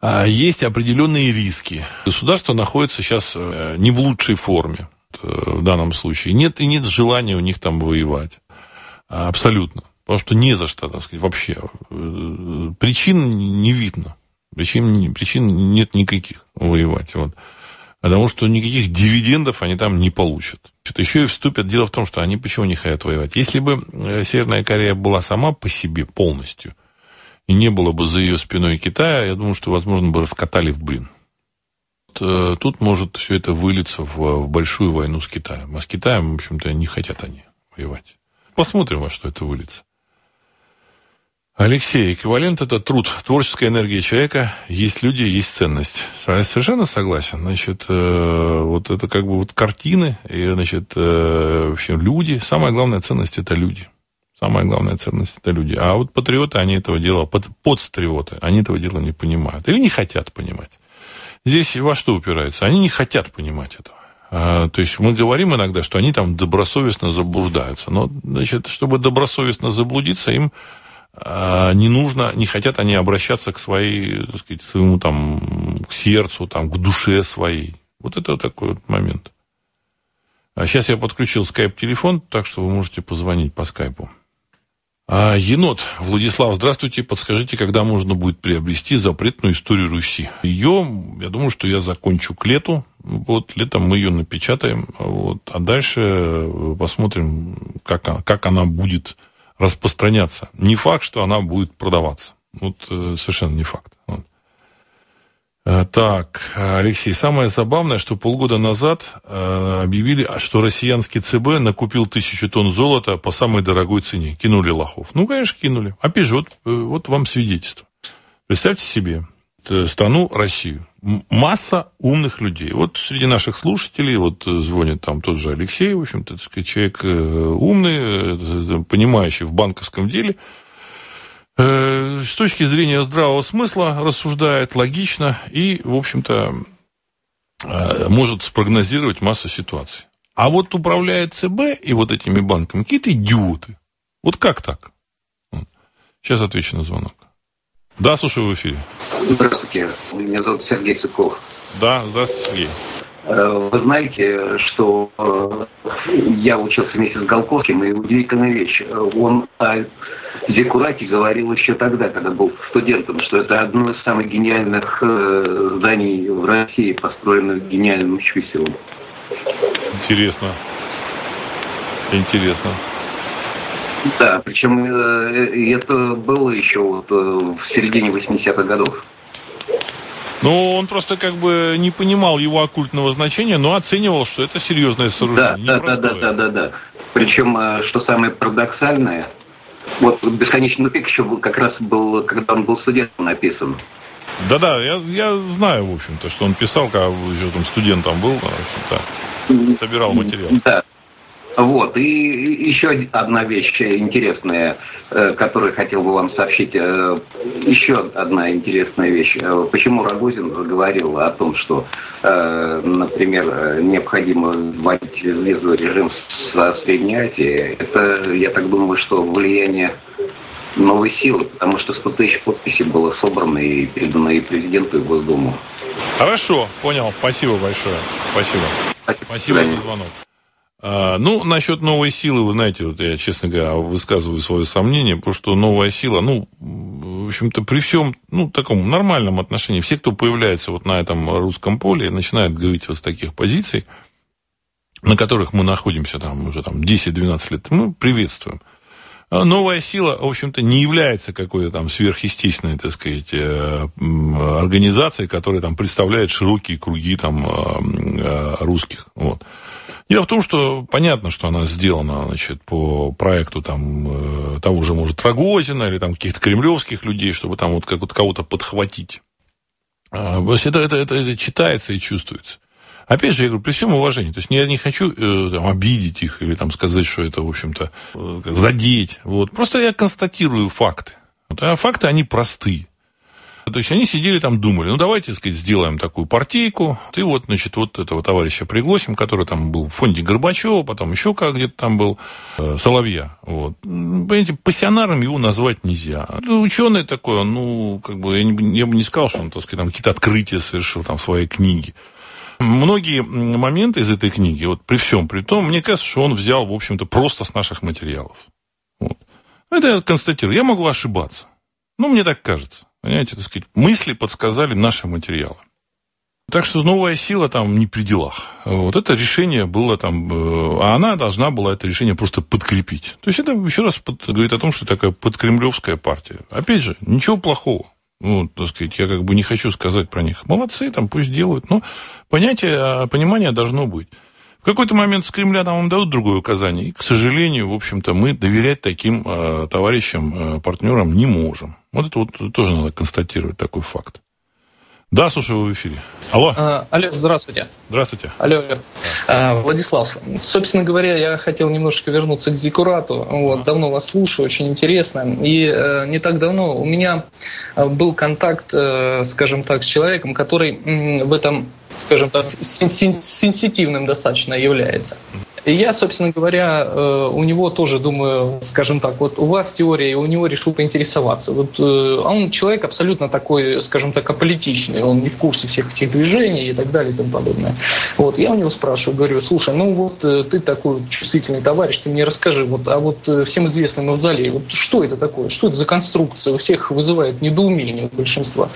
а, есть определенные риски. Государство находится сейчас э, не в лучшей форме э, в данном случае. Нет и нет желания у них там воевать. Абсолютно. Потому что не за что, так сказать, вообще. Э, причин не видно. Причин, причин нет никаких воевать. Вот потому что никаких дивидендов они там не получат. Еще и вступят. Дело в том, что они почему не хотят воевать? Если бы э, Северная Корея была сама по себе полностью, и не было бы за ее спиной Китая, я думаю, что, возможно, бы раскатали в блин. Э, тут может все это вылиться в, в большую войну с Китаем. А с Китаем, в общем-то, не хотят они воевать. Посмотрим, во что это выльется. Алексей, эквивалент – это труд, творческая энергия человека. Есть люди, есть ценность. Совершенно согласен. Значит, э, вот это как бы вот картины, и, значит, э, в общем, люди. Самая главная ценность – это люди. Самая главная ценность – это люди. А вот патриоты, они этого дела, под, подстриоты, они этого дела не понимают. Или не хотят понимать. Здесь во что упирается? Они не хотят понимать этого. А, то есть мы говорим иногда, что они там добросовестно заблуждаются. Но, значит, чтобы добросовестно заблудиться, им не нужно, не хотят они обращаться к своей, так сказать, своему там, к сердцу, там, к душе своей. Вот это такой вот момент. А сейчас я подключил скайп-телефон, так что вы можете позвонить по скайпу. А, енот, Владислав, здравствуйте. Подскажите, когда можно будет приобрести запретную историю Руси? Ее, я думаю, что я закончу к лету. Вот, летом мы ее напечатаем. Вот, а дальше э, посмотрим, как, как она будет распространяться. Не факт, что она будет продаваться. Вот э, совершенно не факт. Вот. Э, так, Алексей, самое забавное, что полгода назад э, объявили, что россиянский ЦБ накупил тысячу тонн золота по самой дорогой цене. Кинули лохов. Ну, конечно, кинули. Опять же, вот, вот вам свидетельство. Представьте себе страну Россию. Масса умных людей. Вот среди наших слушателей, вот э, звонит там тот же Алексей, в общем-то, человек умный, понимающий в банковском деле – Э, с точки зрения здравого смысла рассуждает логично и, в общем-то, э, может спрогнозировать массу ситуаций. А вот управляет ЦБ и вот этими банками какие-то идиоты. Вот как так? Сейчас отвечу на звонок. Да, слушаю в эфире. Здравствуйте, меня зовут Сергей Цыпков. Да, здравствуйте, Сергей. Э, вы знаете, что я учился вместе с Голковским, и удивительная вещь. Он Зекурати говорил еще тогда, когда был студентом, что это одно из самых гениальных э, зданий в России, построенных гениальным учителем. Интересно. Интересно. Да, причем э, это было еще вот, э, в середине 80-х годов. Ну, он просто как бы не понимал его оккультного значения, но оценивал, что это серьезное сооружение. Да, да, да, да, да, да. Причем, э, что самое парадоксальное, вот «Бесконечный тупик» еще как раз был, когда он был студентом написан. Да-да, я, я знаю, в общем-то, что он писал, когда еще там студентом был, в общем-то, собирал материал. Да, вот, и еще одна вещь интересная, э, которую хотел бы вам сообщить. Э, еще одна интересная вещь. Э, почему Рогозин говорил о том, что, например, необходимо вводить визовый режим со Средней Азии? Это, я так думаю, что влияние новой силы, потому что 100 тысяч подписей было собрано и передано и президенту, и Госдуму. Хорошо, понял. Спасибо большое. Спасибо. Спасибо, Спасибо за звонок. А, ну, насчет новой силы, вы знаете, вот я, честно говоря, высказываю свое сомнение, потому что новая сила, ну, в общем-то, при всем, ну, таком нормальном отношении, все, кто появляется вот на этом русском поле, начинают говорить вот с таких позиций, на которых мы находимся там уже там 10-12 лет, мы приветствуем. А новая сила, в общем-то, не является какой-то там сверхъестественной, так сказать, э, организацией, которая там представляет широкие круги там э, э, русских. Вот. Дело в том, что понятно, что она сделана значит, по проекту там, э, того же, может, Рогозина или там каких-то кремлевских людей, чтобы там вот как-то кого-то подхватить. А, это, это, это, это читается и чувствуется. Опять же, я говорю, при всем уважении. То есть я не хочу э, там, обидеть их или там, сказать, что это, в общем-то, э, задеть. Вот. Просто я констатирую факты. Вот, а факты, они простые. То есть они сидели там, думали, ну давайте, так сказать, сделаем такую партийку, и вот, значит, вот этого товарища пригласим, который там был в фонде Горбачева, потом еще как где-то там был, э, Соловья. Вот. Понимаете, пассионаром его назвать нельзя. Ну, ученый такой, ну, как бы, я, не, я бы не сказал, что он, так сказать, там какие-то открытия совершил там в своей книге. Многие моменты из этой книги, вот при всем при том, мне кажется, что он взял, в общем-то, просто с наших материалов. Вот. Это я констатирую. Я могу ошибаться. Ну, мне так кажется. Понимаете, так сказать, мысли подсказали наши материалы. Так что новая сила там не при делах. Вот это решение было там, э, а она должна была это решение просто подкрепить. То есть это еще раз под, говорит о том, что такая подкремлевская партия. Опять же, ничего плохого. Ну, так сказать, я как бы не хочу сказать про них. Молодцы, там пусть делают. Но понятие, а, понимание должно быть. В какой-то момент с Кремля нам дадут другое указание. И, к сожалению, в общем-то, мы доверять таким э, товарищам, э, партнерам не можем. Вот это вот тоже надо констатировать такой факт. Да, слушаю, вы в эфире. Алло. А, алло, здравствуйте. Здравствуйте. Алло, алло. А, Владислав, собственно говоря, я хотел немножечко вернуться к Зикурату. Вот, давно вас слушаю, очень интересно. И э, не так давно у меня э, был контакт, э, скажем так, с человеком, который э, в этом, скажем так, сенситивным достаточно является. И я, собственно говоря, э, у него тоже думаю, скажем так, вот у вас теория, и у него решил поинтересоваться. Вот э, он человек абсолютно такой, скажем так, аполитичный, он не в курсе всех этих движений и так далее и тому подобное. Вот я у него спрашиваю, говорю, слушай, ну вот э, ты такой чувствительный товарищ, ты мне расскажи, вот, а вот всем известный мавзолей, вот что это такое, что это за конструкция, у всех вызывает недоумение у большинства.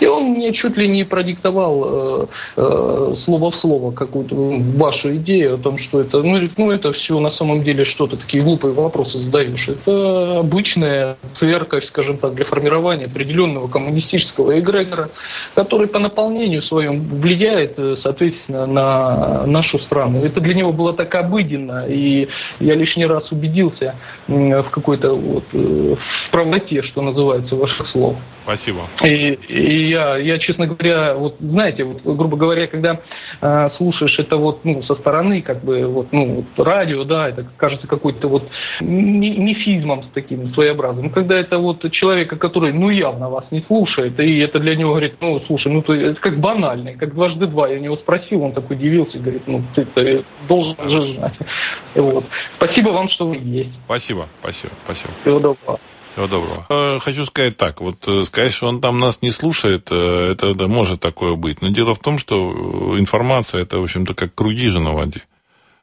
И он мне чуть ли не продиктовал э, э, слово в слово какую-то вашу идею о том, что это, ну, ну это все на самом деле что-то, такие глупые вопросы задаешь. Это обычная церковь, скажем так, для формирования определенного коммунистического эгрегора, который по наполнению своем влияет, э, соответственно, на нашу страну. Это для него было так обыденно, и я лишний раз убедился в какой-то вот, э, в правоте, что называется, ваших слов. Спасибо. И, и я, я, честно говоря, вот знаете, вот, грубо говоря, когда э, слушаешь это вот, ну, со стороны, как бы, вот, ну, вот, радио, да, это кажется какой-то вот мифизмом с таким своеобразным. Когда это вот человека, который, ну, явно вас не слушает, и это для него говорит, ну, слушай, ну, ты, это как банальный, как дважды два. Я у него спросил, он такой удивился, говорит, ну, ты, ты должен же знать. Вот. Спасибо вам, что вы есть. Спасибо, спасибо, спасибо. Всего доброго. Всего доброго. Э, хочу сказать так, вот э, сказать, что он там нас не слушает, э, это, это может такое быть. Но дело в том, что информация, это, в общем-то, как круги же на воде.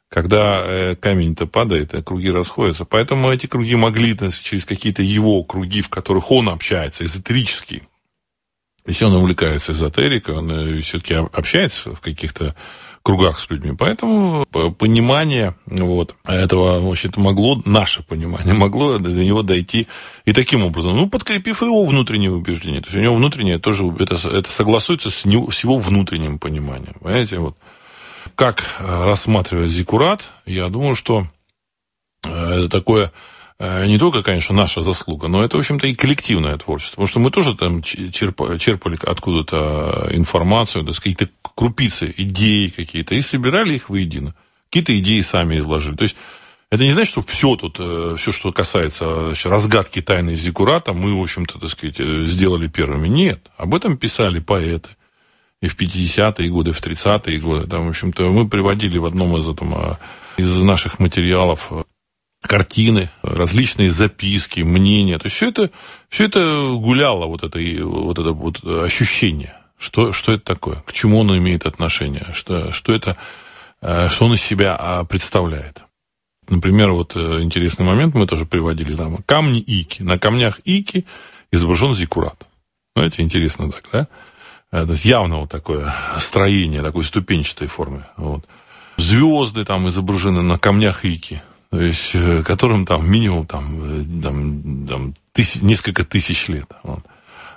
Когда камень-то падает, а круги расходятся. Поэтому эти круги могли через какие-то его круги, в которых он общается, эзотерические. Если он увлекается эзотерикой, он все-таки общается в каких-то кругах с людьми. Поэтому понимание вот этого, в общем-то, могло, наше понимание могло до него дойти и таким образом, ну, подкрепив его внутреннее убеждение. То есть у него внутреннее тоже, это, это согласуется с, него, с его внутренним пониманием. Понимаете, вот. Как рассматривать зикурат, я думаю, что э, это такое Э, не только, конечно, наша заслуга, но это, в общем-то, и коллективное творчество. Потому что мы тоже там черпали откуда-то информацию, да, какие-то крупицы, идеи какие-то, и собирали их воедино. Какие-то идеи сами изложили. То есть это не значит, что все тут, э, все, что касается значит, разгадки тайны Зикурата, мы, в общем-то, так сказать, э, сделали первыми. Нет. Об этом писали поэты. И в 50-е годы, в 30-е годы. Там, в общем-то, мы приводили в одном из, этом, из наших материалов картины, различные записки, мнения. То есть все это, все это гуляло, вот это, вот это вот ощущение. Что, что это такое? К чему оно имеет отношение? Что, что это, э, что он из себя а, представляет? Например, вот э, интересный момент мы тоже приводили там. Камни Ики. На камнях Ики изображен зиккурат. Знаете, интересно так, да? Э, то есть явно вот такое строение, такой ступенчатой формы. Вот. Звезды там изображены на камнях Ики то есть, э, которым там минимум там, э, там, там тысяч, несколько тысяч лет. Вот.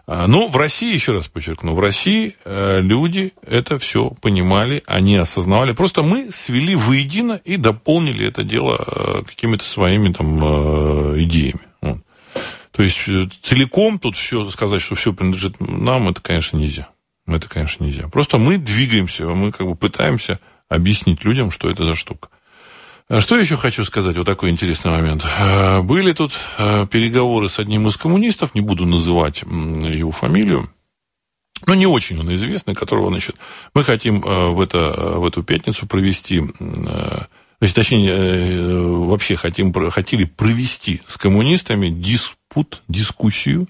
А, но в России, еще раз подчеркну, в России э, люди это все понимали, они осознавали. Просто мы свели воедино и дополнили это дело какими-то своими там идеями. Вот. То есть целиком тут все сказать, что все принадлежит нам, это, конечно, нельзя. Это, конечно, нельзя. Просто мы двигаемся, мы как бы пытаемся объяснить людям, что это за штука. А что еще хочу сказать? Вот такой интересный момент. А, были тут а, переговоры с одним из коммунистов, не буду называть его фамилию, но не очень он известный, которого, значит, мы хотим в, это, в эту пятницу провести, то точнее, э, вообще хотим, хотели провести с коммунистами диспут, дискуссию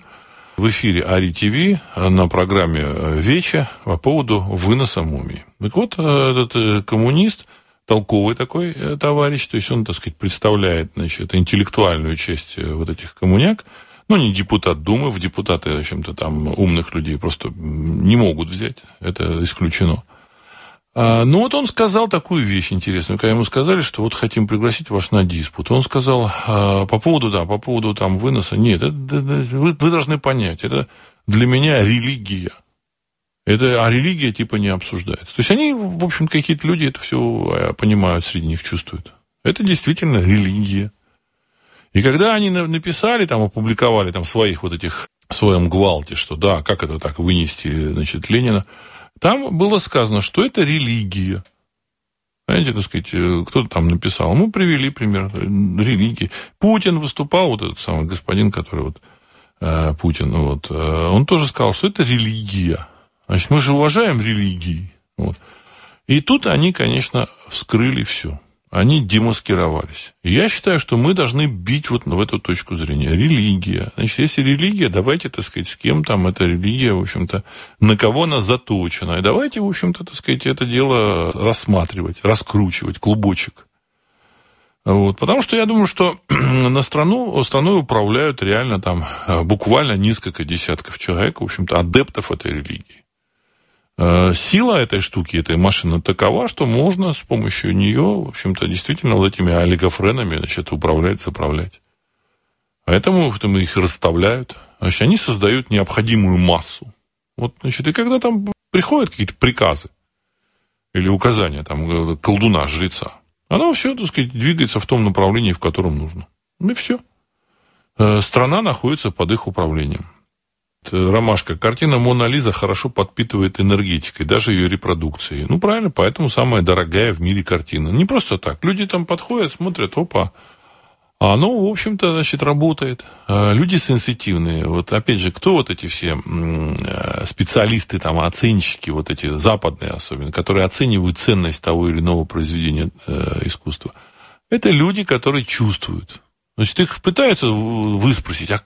в эфире Ари ТВ на программе Веча по поводу выноса мумии. Так вот, этот э, коммунист толковый такой э, товарищ, то есть он, так сказать, представляет, значит, интеллектуальную часть э, вот этих коммуняк, ну, не депутат Думы, в депутаты, в общем-то, там умных людей просто не могут взять, это исключено. А, ну, вот он сказал такую вещь интересную, когда ему сказали, что вот хотим пригласить вас на диспут. Он сказал а, по поводу, да, по поводу там выноса, нет, это, это, вы, вы должны понять, это для меня религия. Это, а религия типа не обсуждается. То есть они, в общем, какие-то люди это все э, понимают, среди них чувствуют. Это действительно религия. И когда они написали, там, опубликовали там, своих вот этих в своем гвалте, что да, как это так вынести, значит, Ленина, там было сказано, что это религия. Знаете, так сказать, э, кто-то там написал. Мы привели пример религии. Путин выступал, вот этот самый господин, который вот э, Путин, вот, э, он тоже сказал, что это религия. Значит, мы же уважаем религии. Вот. И тут они, конечно, вскрыли все они демаскировались. Я считаю, что мы должны бить вот в эту точку зрения. Религия. Значит, если религия, давайте, так сказать, с кем там эта религия, в общем-то, на кого она заточена. И давайте, в общем-то, так сказать, это дело рассматривать, раскручивать, клубочек. Вот. Потому что я думаю, что на страну, страной управляют реально там буквально несколько десятков человек, в общем-то, адептов этой религии. Э, сила этой штуки, этой машины такова, что можно с помощью нее, в общем-то, действительно вот этими олигофренами, значит, управлять, заправлять. Поэтому мы их расставляют. Значит, они создают необходимую массу. Вот, значит, и когда там приходят какие-то приказы или указания там э, колдуна, жреца, оно все, так сказать, двигается в том направлении, в котором нужно. И все. Э, страна находится под их управлением. Ромашка, картина Мона Лиза хорошо подпитывает энергетикой, даже ее репродукцией. Ну, правильно, поэтому самая дорогая в мире картина. Не просто так. Люди там подходят, смотрят, опа, а оно, в общем-то, значит, работает. А люди сенситивные. Вот, опять же, кто вот эти все э, специалисты, там, оценщики, вот эти западные особенно, которые оценивают ценность того или иного произведения э, искусства? Это люди, которые чувствуют. Значит, их пытаются выспросить, а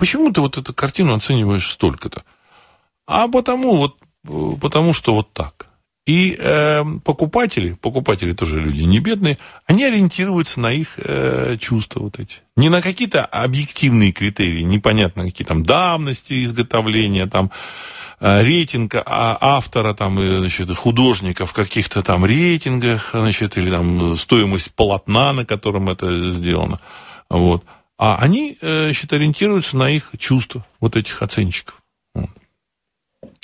Почему ты вот эту картину оцениваешь столько-то? А потому вот, потому что вот так. И э, покупатели, покупатели тоже люди не бедные, они ориентируются на их э, чувства вот эти. Не на какие-то объективные критерии, непонятно какие там давности изготовления, там э, рейтинга автора, там, значит, художника в каких-то там рейтингах, значит, или там стоимость полотна, на котором это сделано. Вот. А они, э, значит, ориентируются на их чувства, вот этих оценщиков.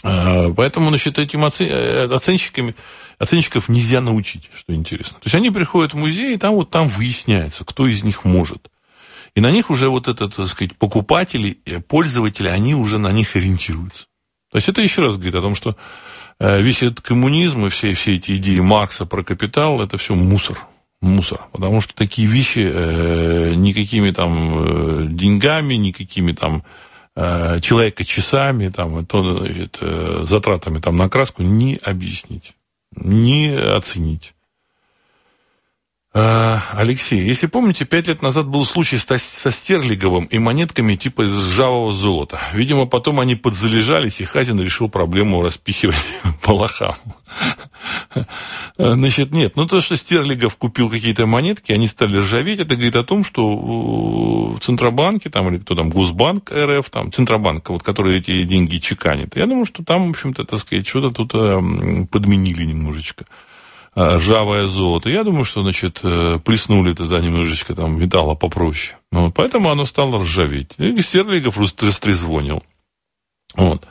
А, поэтому, значит, этим э, оценщиками, оценщиков нельзя научить, что интересно. То есть они приходят в музей, и там вот там выясняется, кто из них может. И на них уже вот этот, так сказать, покупатели, э, пользователи, они уже на них ориентируются. То есть это еще раз говорит о том, что весь этот коммунизм и все, все эти идеи Маркса про капитал, это все мусор мусор. Потому что такие вещи э, никакими там э, деньгами, никакими там э, человека-часами, там, то, значит, э, затратами там, на краску не объяснить, не оценить. А, Алексей, если помните, пять лет назад был случай со Стерлиговым и монетками типа из ржавого золота. Видимо, потом они подзалежались, и Хазин решил проблему распихивать по лохам. Значит, нет, ну то, что Стерлигов купил какие-то монетки, они стали ржаветь, это говорит о том, что в Центробанке, там, или кто там, Госбанк РФ, там, Центробанк, вот, который эти деньги чеканит, я думаю, что там, в общем-то, так сказать, что-то тут э, подменили немножечко. Э, ржавое золото. Я думаю, что, значит, э, плеснули туда немножечко там металла попроще. Вот, поэтому оно стало ржаветь. И Стерлигов растрезвонил. Вот.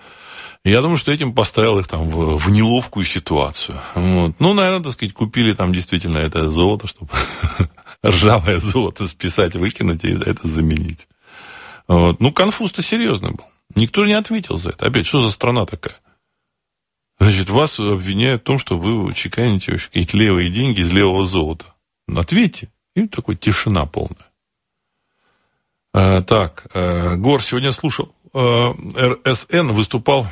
Я думаю, что этим поставил их там в, в неловкую ситуацию. Вот. Ну, наверное, так сказать, купили там действительно это золото, чтобы ржавое золото списать, выкинуть и это заменить. Вот. Ну, конфуз-то серьезный был. Никто не ответил за это. Опять, что за страна такая? Значит, вас обвиняют в том, что вы чеканите какие-то левые деньги из левого золота. Ответьте. И такой тишина полная. А, так, а, Гор сегодня слушал. А, РСН выступал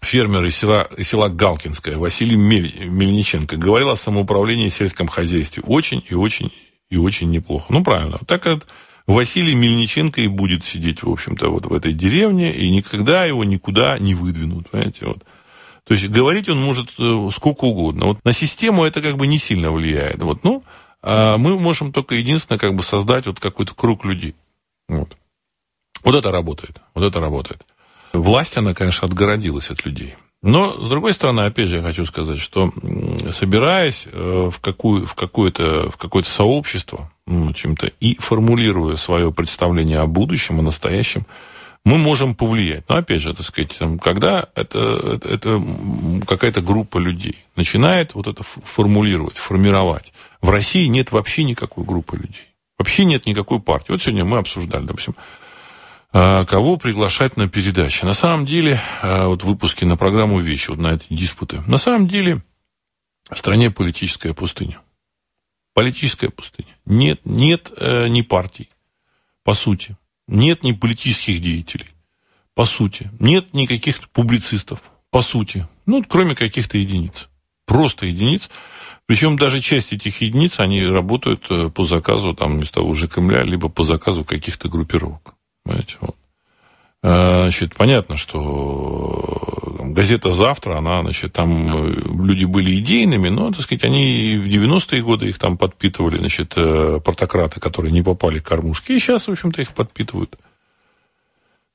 фермер из села, из села Галкинское Василий Мельниченко. Говорил о самоуправлении и сельском хозяйстве. Очень и очень и очень неплохо. Ну, правильно. Так как Василий Мельниченко и будет сидеть, в общем-то, вот в этой деревне, и никогда его никуда не выдвинут. Понимаете, вот. То есть говорить он может э, сколько угодно. Вот на систему это как бы не сильно влияет. Вот, ну, а мы можем только единственное как бы создать вот какой-то круг людей. Вот. Вот это работает. Вот это работает. Власть, она, конечно, отгородилась от людей. Но, с другой стороны, опять же, я хочу сказать, что собираясь э, в, какую, в, какое-то, в какое-то сообщество, ну, чем-то, и формулируя свое представление о будущем, о настоящем, мы можем повлиять. Но опять же, так сказать, когда это, это какая-то группа людей начинает вот это формулировать, формировать. В России нет вообще никакой группы людей. Вообще нет никакой партии. Вот сегодня мы обсуждали, допустим, а, кого приглашать на передачи. На самом деле, а, вот выпуски на программу «Вещи», вот на эти диспуты, на самом деле в стране политическая пустыня. Политическая пустыня. Нет, нет э, ни партий, по сути. Нет ни политических деятелей, по сути. Нет никаких публицистов, по сути. Ну, кроме каких-то единиц. Просто единиц. Причем даже часть этих единиц, они работают э, по заказу там, из того же Кремля, либо по заказу каких-то группировок. Понимаете? Вот. А, значит, понятно, что газета «Завтра», она, значит, там э, люди были идейными, но, так сказать, они в 90-е годы их там подпитывали, значит, э, портократы, которые не попали к кормушке, и сейчас, в общем-то, их подпитывают.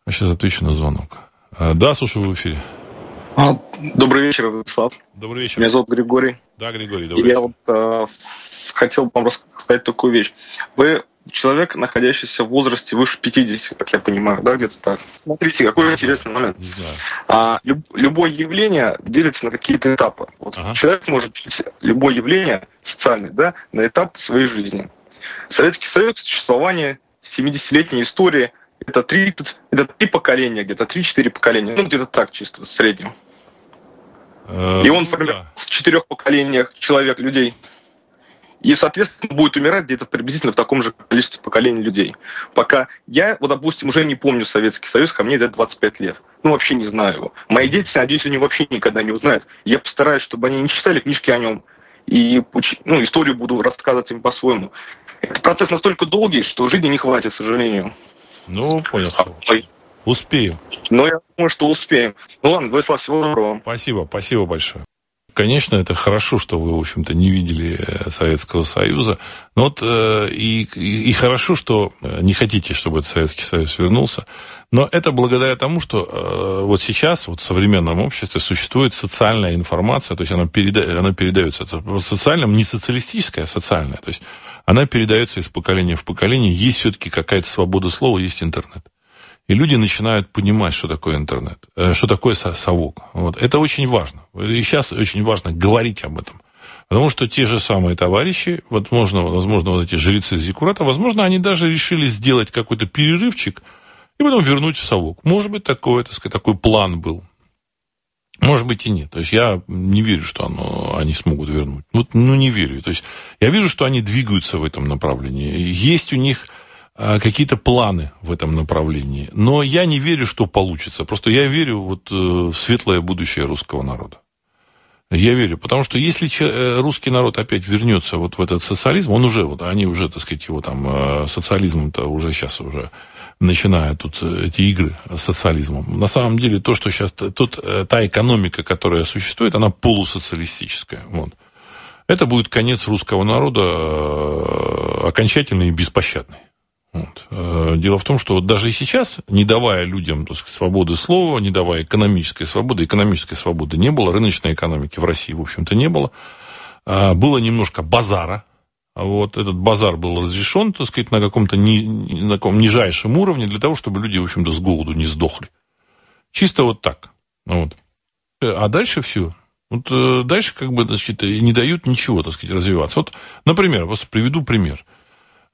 А сейчас отвечу на звонок. Да, слушаю в эфире. А, добрый вечер, Владислав. Добрый вечер. Меня зовут Григорий. Да, Григорий, добрый Я вечер. вот э, хотел вам рассказать такую вещь. Вы человек, находящийся в возрасте выше 50, как я понимаю, да, где-то так. Смотрите, какой интересный момент. А, люб, любое явление делится на какие-то этапы. Вот Ага. человек может делить любое явление социальное, да, на этап своей жизни. Советский Союз, существование 70-летней истории, это три, это три поколения, где-то 3-4 поколения. Ну, где-то так, чисто в среднем. Э, И он ну, формирует да. в четырех поколениях человек, людей. И, соответственно, будет умирать где-то приблизительно в таком же количестве поколений людей. Пока я, вот, допустим, уже не помню Советский Союз, ко мне где-то 25 лет. Ну, вообще не знаю его. Мои дети, надеюсь, они вообще никогда не узнают. Я постараюсь, чтобы они не читали книжки о нем. И ну, историю буду рассказывать им по-своему. Этот процесс настолько долгий, что жизни не хватит, к сожалению. Ну, понял. Успеем. Но я думаю, что успеем. Ну ладно, Владислав, всего доброго. Спасибо, спасибо большое. Конечно, это хорошо, что вы, в общем-то, не видели э, Советского Союза. Но вот э, и, и, хорошо, что э, не хотите, чтобы этот Советский Союз вернулся. Но это благодаря тому, что вот сейчас вот в современном обществе существует социальная информация, то есть она, переда... она передается. Это социальном не социалистическая, а социальная. То есть она передается из поколения в поколение. Есть все-таки какая-то свобода слова, есть интернет. И люди начинают понимать, что такое интернет, э, что такое со- совок. Вот. Это очень важно. И сейчас очень важно говорить об этом. Потому что те же самые товарищи, вот можно, возможно, вот эти жрецы Зиккурата, возможно, они даже решили сделать какой-то перерывчик и потом вернуть в совок. Может быть, такой, так сказать, такой план был. Может быть и нет. То есть я не верю, что оно, они смогут вернуть. Вот, ну, не верю. То есть я вижу, что они двигаются в этом направлении. Есть у них какие-то планы в этом направлении. Но я не верю, что получится. Просто я верю вот, э, в светлое будущее русского народа. Я верю, потому что если э, русский народ опять вернется вот в этот социализм, он уже, вот, они уже, так сказать, его там э, социализмом-то уже сейчас уже начинают тут эти игры с социализмом. На самом деле то, что сейчас, тут та экономика, которая существует, она полусоциалистическая. Вот. Это будет конец русского народа окончательный и беспощадный. Вот. Э, Дело в том, что даже и сейчас, не давая людям так сказать, свободы слова, не давая экономической свободы, экономической свободы не было, рыночной экономики в России, в общем-то, не было. А, Было немножко базара. Вот этот базар был разрешен, так сказать, на каком-то ни, на каком нижайшем уровне для того, чтобы люди, в общем-то, с голоду не сдохли. Чисто вот так. Вот. А дальше все. Вот э, дальше как бы, значит, не дают ничего, так сказать, развиваться. Вот, например, просто приведу пример э,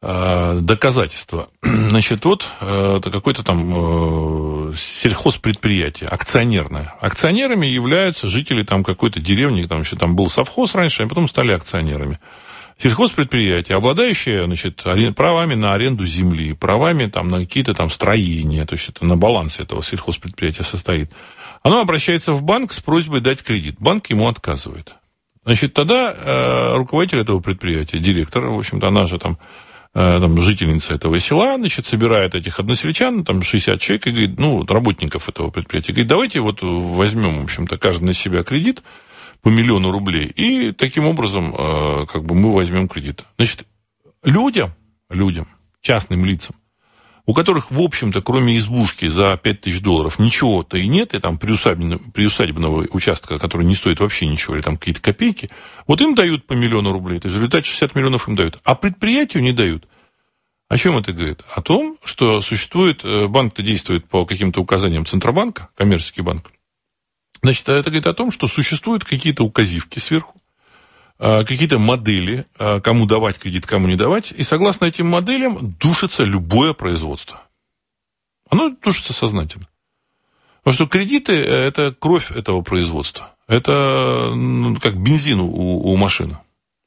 доказательства. Значит, вот э, это какое-то там э, сельхозпредприятие, акционерное. Акционерами являются жители там какой-то деревни, там еще там был совхоз раньше, а потом стали акционерами. Сельхозпредприятие, обладающее значит, правами на аренду земли, правами там, на какие-то там строения, то есть это на балансе этого сельхозпредприятия состоит, оно обращается в банк с просьбой дать кредит. Банк ему отказывает. Значит, тогда э, руководитель этого предприятия, директор, в общем-то, она же там, э, там жительница этого села, значит, собирает этих односельчан, там 60 человек, и говорит, ну, работников этого предприятия, говорит, давайте вот возьмем, в общем-то, каждый на себя кредит по миллиону рублей, и таким образом, э, как бы мы возьмем кредит. Значит, людям, людям, частным лицам, у которых, в общем-то, кроме избушки за 5 тысяч долларов ничего-то и нет, и там приусадебного, приусадебного участка, который не стоит вообще ничего, или там какие-то копейки, вот им дают по миллиону рублей, то есть в результате 60 миллионов им дают, а предприятию не дают. О чем это говорит? О том, что существует, э, банк-то действует по каким-то указаниям Центробанка, коммерческий банк. Значит, это говорит о том, что существуют какие-то указивки сверху, а, какие-то модели, а, кому давать кредит, кому не давать, и согласно этим моделям душится любое производство. Оно тушится сознательно. Потому что кредиты – это кровь этого производства. Это ну, как бензин у, у машины.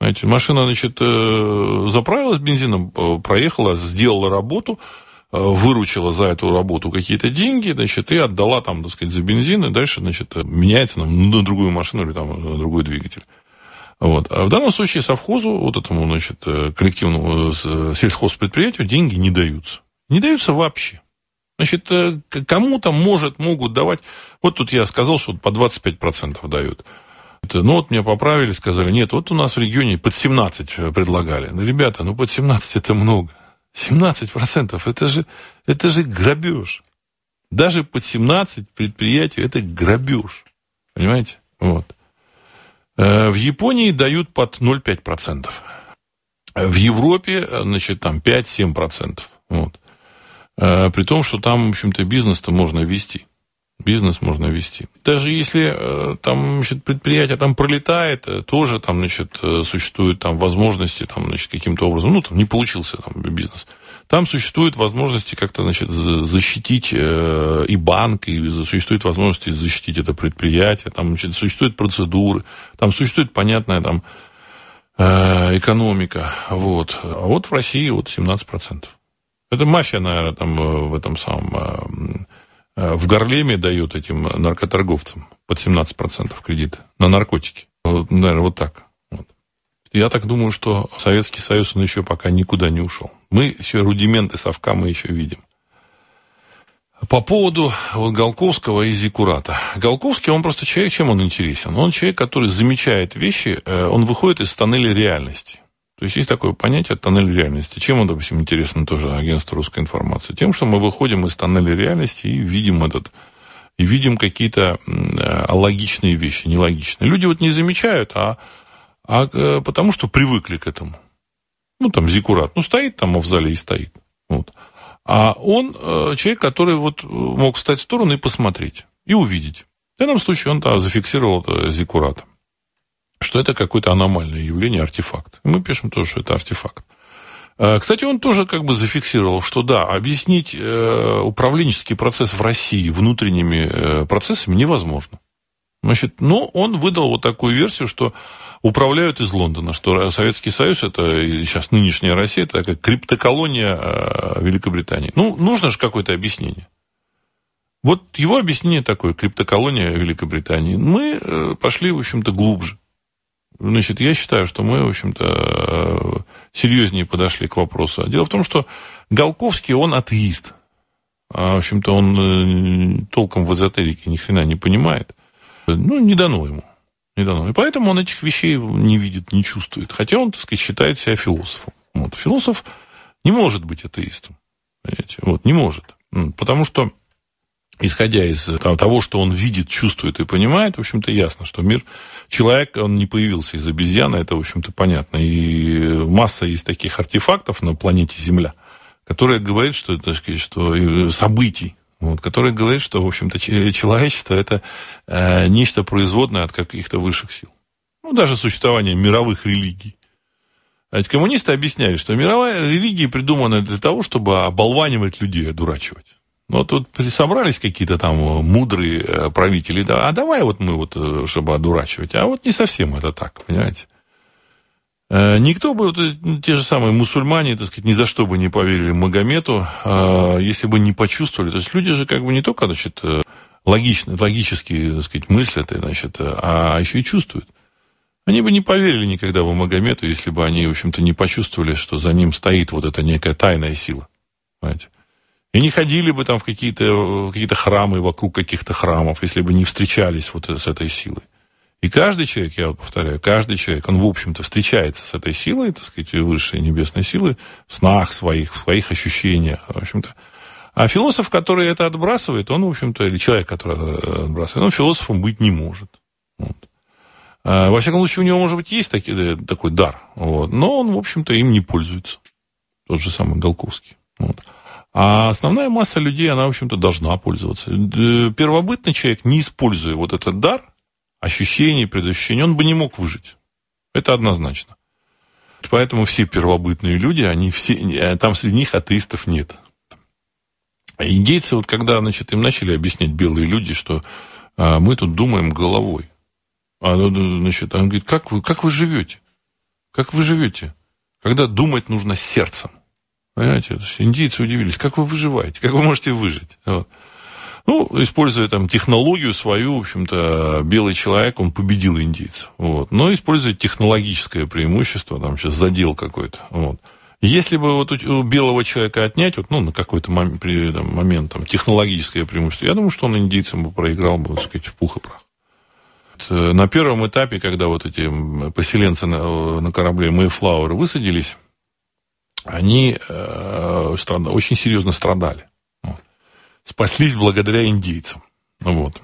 Знаете, машина, значит, э, заправилась бензином, э, проехала, сделала работу, э, выручила за эту работу какие-то деньги, значит, и отдала там, так сказать, за бензин, и дальше, значит, меняется нам на другую машину или там на другой двигатель. Вот. А в данном случае совхозу, вот этому, значит, коллективному сельхозпредприятию деньги не даются. Не даются вообще. Значит, кому-то может, могут давать... Вот тут я сказал, что по 25% дают. Ну, вот мне поправили, сказали, нет, вот у нас в регионе под 17 предлагали. Ну, ребята, ну, под 17 это много. 17% это же, это же грабеж. Даже под 17 предприятий это грабеж. Понимаете? Вот. Э, в Японии дают под 0,5%. В Европе, значит, там 5-7%. Вот. Э, при том, что там, в общем-то, бизнес-то можно вести бизнес можно вести. Даже если э, там значит, предприятие там пролетает, э, тоже там значит, э, существуют там возможности там, значит, каким-то образом, ну, там не получился там бизнес. Там существуют возможности как-то значит, защитить и банк, и существуют возможности защитить это предприятие, там значит, существуют процедуры, там существует понятная там, экономика. Вот. А вот в России вот 17%. Это мафия, наверное, там в этом самом Э, в Гарлеме дают этим наркоторговцам под 17% кредит на наркотики. Вот, наверное, вот так. Я так думаю, что Советский Союз, он еще пока никуда не ушел. Мы еще рудименты совка мы еще видим. По поводу вот Голковского и Зикурата. Голковский, он просто человек, чем он интересен? Он человек, который замечает вещи, э, он выходит из тоннеля реальности. То есть есть такое понятие тоннель реальности. Чем он, допустим, интересно тоже агентство русской информации? Тем, что мы выходим из тоннеля реальности и видим этот и видим какие-то логичные вещи, нелогичные. Люди вот не замечают, а, а э, потому что привыкли к этому. Ну, там, Зикурат, ну, стоит там в зале и стоит. Вот. А он э, человек, который вот мог встать в сторону и посмотреть, и увидеть. В данном случае он да, зафиксировал это Зикурата что это какое-то аномальное явление, артефакт. мы пишем тоже, что это артефакт. Э, кстати, он тоже как бы зафиксировал, что да, объяснить э, управленческий процесс в России внутренними э, процессами невозможно. Значит, но он выдал вот такую версию, что управляют из Лондона, что Советский Союз, это сейчас нынешняя Россия, это такая криптоколония Великобритании. Ну, нужно же какое-то объяснение. Вот его объяснение такое, криптоколония Великобритании. Мы пошли, в общем-то, глубже. Значит, я считаю, что мы, в общем-то, э, серьезнее подошли к вопросу. Дело в том, что Голковский, он атеист. А, в общем-то, он э, толком в эзотерике ни хрена не понимает. Ну, не дано ему. Не дано. И поэтому он этих вещей не видит, не чувствует. Хотя он, так сказать, считает себя философом. Вот. Философ не может быть атеистом. Понимаете? Вот, не может. Потому что исходя из того, что он видит, чувствует и понимает, в общем-то, ясно, что мир... Человек, он не появился из обезьяны, это, в общем-то, понятно. И масса есть таких артефактов на планете Земля, которые говорят, что, так сказать, что событий, вот, которые говорят, что, в общем-то, человечество – это э, нечто производное от каких-то высших сил. Ну, даже существование мировых религий. А ведь коммунисты объясняли, что мировая религия придумана для того, чтобы оболванивать людей, одурачивать. Ну, тут собрались какие-то там мудрые э, правители, да, а давай вот мы вот, э, чтобы одурачивать. А вот не совсем это так, понимаете. Э, никто бы, вот, те же самые мусульмане, так сказать, ни за что бы не поверили Магомету, если бы не почувствовали. То есть люди же как бы не только, значит, логично, логически, так сказать, мыслят, значит, а еще и чувствуют. Они бы не поверили никогда в Магомету, если бы они, в общем-то, не почувствовали, что за ним стоит вот эта некая тайная сила. Понимаете? И не ходили бы там в какие-то какие храмы, вокруг каких-то храмов, если бы не встречались вот с этой силой. И каждый человек, я повторяю, каждый человек, он, в общем-то, встречается с этой силой, так сказать, высшей небесной силой, в снах своих, в своих ощущениях, в общем-то. А философ, который это отбрасывает, он, в общем-то, или человек, который это отбрасывает, он философом быть не может. Вот. А, во всяком случае, у него, может быть, есть таки, э, такой дар, вот, но он, в общем-то, им не пользуется. Тот же самый Голковский. Вот. А основная масса людей, она, в общем-то, должна пользоваться. Первобытный человек, не используя вот этот дар, ощущений, предощущений, он бы не мог выжить. Это однозначно. Поэтому все первобытные люди, они все, э, там среди них атеистов нет. А индейцы, вот когда, значит, им начали объяснять белые люди, что а, мы тут думаем головой. А, ну, ну, значит, он говорит, как вы, как вы живете? Как вы живете? Когда думать нужно сердцем. Понимаете? Индийцы удивились, как вы выживаете, как вы можете выжить. Вот. Ну, используя там технологию свою, в общем-то, белый человек, он победил индийцев. Вот. Но используя технологическое преимущество, там сейчас задел какой-то. Вот. Если бы вот у белого человека отнять, вот, ну, на какой-то момент, там, момент там, технологическое преимущество, я думаю, что он индийцам бы проиграл бы, так сказать, в пух и прах. Э, на первом этапе, когда вот эти поселенцы на, на корабле Мэйфлауэр высадились, они э, страд... очень серьезно страдали. Спаслись благодаря индейцам. Вот.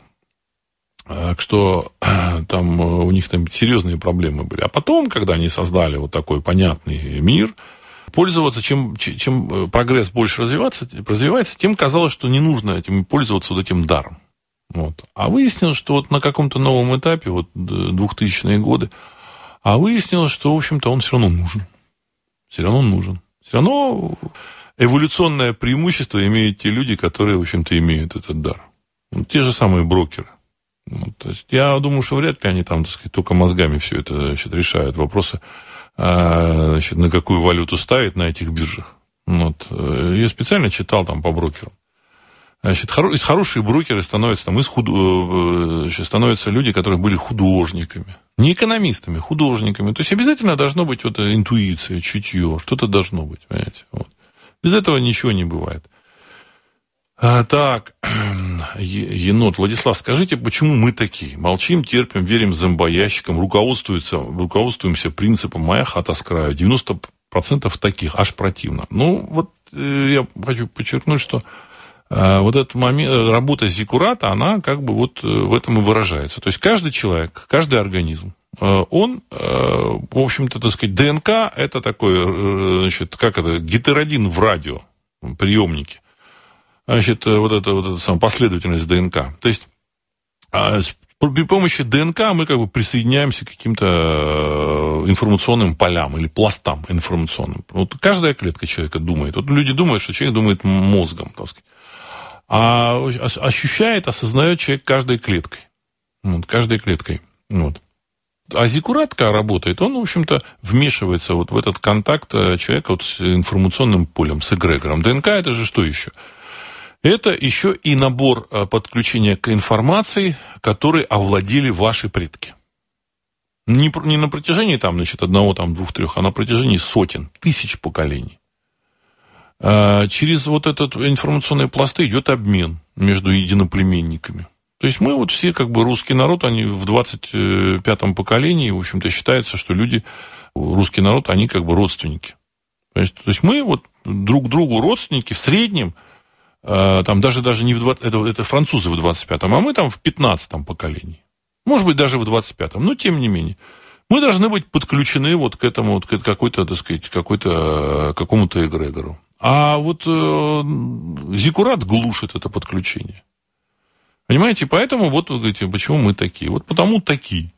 Так что там у них там серьезные проблемы были. А потом, когда они создали вот такой понятный мир, пользоваться, чем, чем э, прогресс больше развиваться, развивается, тем казалось, что не нужно этим пользоваться вот этим даром. Вот. А выяснилось, что вот на каком-то новом этапе, вот 2000-е годы, а выяснилось, что, в общем-то, он все равно нужен. Все равно нужен. Все равно эволюционное преимущество имеют те люди, которые, в общем-то, имеют этот дар. Вот те же самые брокеры. Вот, то есть я думаю, что вряд ли они там, так сказать, только мозгами все это значит, решают. Вопросы а, значит, на какую валюту ставить на этих биржах. Вот. Э, я специально читал там по брокерам. Значит, хоро- хорошие брокеры становятся там из худ... Э, значит, становятся люди, которые были художниками. Не экономистами, художниками. То есть обязательно должно быть вот интуиция, чутье, что-то должно быть, понимаете. Вот. Без этого ничего не бывает. А, так, енот. Владислав, скажите, почему мы такие? Молчим, терпим, верим зомбоящикам, руководствуемся, руководствуемся принципом «моя хата с краю». 90% таких, аж противно. Ну, вот э, я хочу подчеркнуть, что э, вот этот момент, работа Зикурата, она как бы вот э, в этом и выражается. То есть каждый человек, каждый организм, он, в общем-то, так сказать, ДНК это такой, значит, как это, гетеродин в радио, приемнике значит, э, вот эта вот эта самая последовательность ДНК. То есть а, при помощи ДНК мы как бы присоединяемся к каким-то э, информационным полям или пластам информационным. Вот каждая клетка человека думает. Вот люди думают, что человек думает мозгом, так сказать. А ощущает, осознает человек каждой клеткой. Вот, каждой клеткой. Вот. А зикуратка работает, он, в общем-то, вмешивается вот в этот контакт э, человека вот с информационным полем, с эгрегором. ДНК это же что еще? Это еще и набор э, подключения к информации, который овладели ваши предки. Не, не на протяжении там, значит, одного, там, двух, трех, а на протяжении сотен, тысяч поколений. А, через вот этот информационные пласты идет обмен между единоплеменниками. То есть мы вот все, как бы русский народ, они в 25-м поколении, в общем-то, считается, что люди, русский народ, они как бы родственники. То есть, то есть мы вот друг другу родственники в среднем – Э, там даже, даже не в 20, это, это французы в 25-м, а мы там в 15-м поколении. Может быть, даже в 25-м, но тем не менее. Мы должны быть подключены вот к этому, вот к какой-то, так сказать, какой-то, какому-то эгрегору. А вот э, Зикурат глушит это подключение. Понимаете, поэтому вот вы говорите, почему мы такие? Вот потому такие.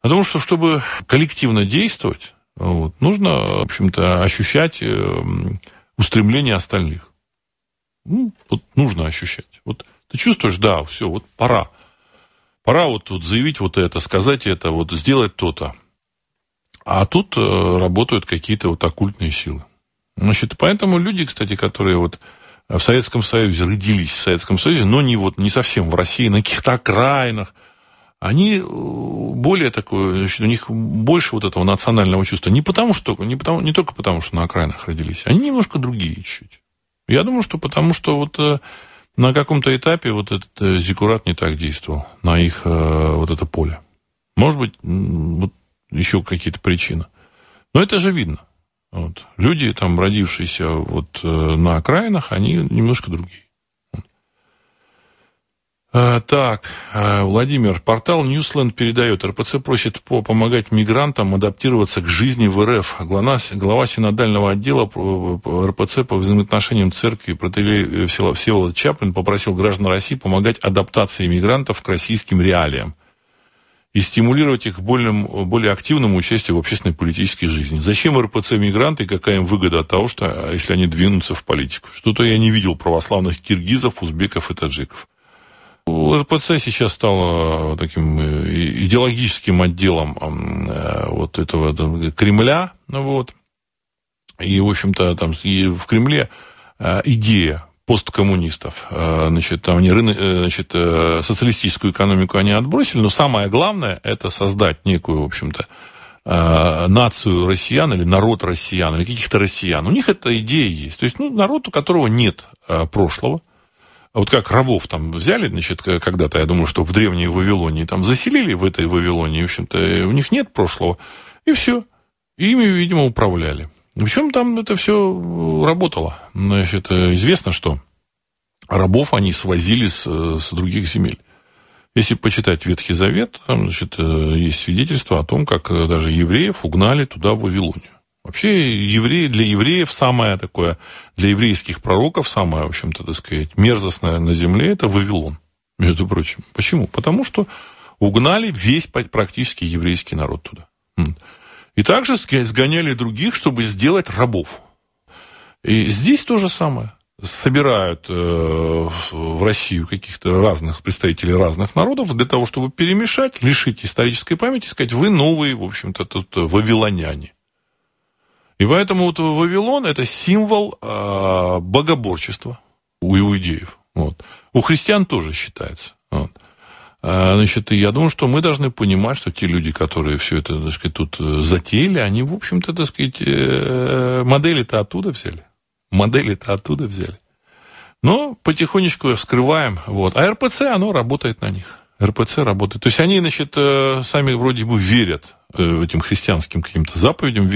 Потому что, чтобы коллективно действовать, вот, нужно, в общем-то, ощущать э, устремление остальных. Ну, вот нужно ощущать. Вот ты чувствуешь, да, все, вот пора. Пора вот тут заявить вот это, сказать это, вот сделать то-то. А тут э, работают какие-то вот оккультные силы. Значит, поэтому люди, кстати, которые вот в Советском Союзе родились в Советском Союзе, но не вот не совсем в России, на каких-то окраинах, они э, более такое, значит, у них больше вот этого национального чувства. Не потому что, не, потому, не только потому, что на окраинах родились, они немножко другие чуть-чуть. Я думаю, что потому что вот э, на каком-то этапе вот этот э, зикурат не так действовал на их вот это поле. Может быть, вот еще какие-то причины. Но это же видно. Вот. Люди, там, родившиеся вот на окраинах, они немножко другие. А, так, а, Владимир, портал Newsland передает, РПЦ просит помогать мигрантам адаптироваться к жизни в РФ. Глава, глава синодального отдела РПЦ по взаимоотношениям церкви протеерей Всеволод Чаплин попросил граждан России помогать адаптации мигрантов к российским реалиям. И стимулировать их к более, более активному участию в общественной политической жизни. Зачем РПЦ мигранты какая им выгода от того, что а, если они двинутся в политику? Что-то я не видел православных киргизов, узбеков и таджиков. РПЦ сейчас стала таким э, идеологическим отделом э, вот этого Кремля, вот. И, в общем-то, там и в Кремле э, идея посткоммунистов. Э, значит, там они э, значит, э, социалистическую экономику они отбросили, но самое главное это создать некую, в общем-то, нацию россиян или народ россиян, или каких-то россиян. У них эта идея есть. То есть, ну, народ, у которого нет прошлого. Вот как рабов там взяли, значит, когда-то, я думаю, что в древней Вавилонии там заселили в этой Вавилонии, в общем-то, у них нет прошлого, и все. Ими, видимо, управляли. Причем там это все работало. Значит, известно, что рабов они свозили с, с других земель. Если почитать Ветхий Завет, там, значит, есть свидетельство о том, как даже евреев угнали туда, в Вавилонию. Вообще, евреи, для евреев самое такое, для еврейских пророков самое, в общем-то, так сказать, мерзостное на земле – это Вавилон, между прочим. Почему? Потому что угнали весь практически еврейский народ туда. И также сгоняли других, чтобы сделать рабов. И здесь то же самое. Собирают э, в Россию каких-то разных представителей разных народов для того, чтобы перемешать, лишить исторической памяти, сказать, вы новые, в общем-то, тут вавилоняне. И поэтому вот Вавилон – это символ э, богоборчества у иудеев. Вот. У христиан тоже считается. Вот. А, значит, я думаю, что мы должны понимать, что те люди, которые все это, так сказать, тут э, затеяли, они, в общем-то, так сказать, э, модели-то оттуда взяли. Модели-то оттуда взяли. Но потихонечку вскрываем. Вот. А РПЦ, оно работает на них. РПЦ работает. То есть они, значит, э, сами вроде бы верят этим христианским каким-то заповедям,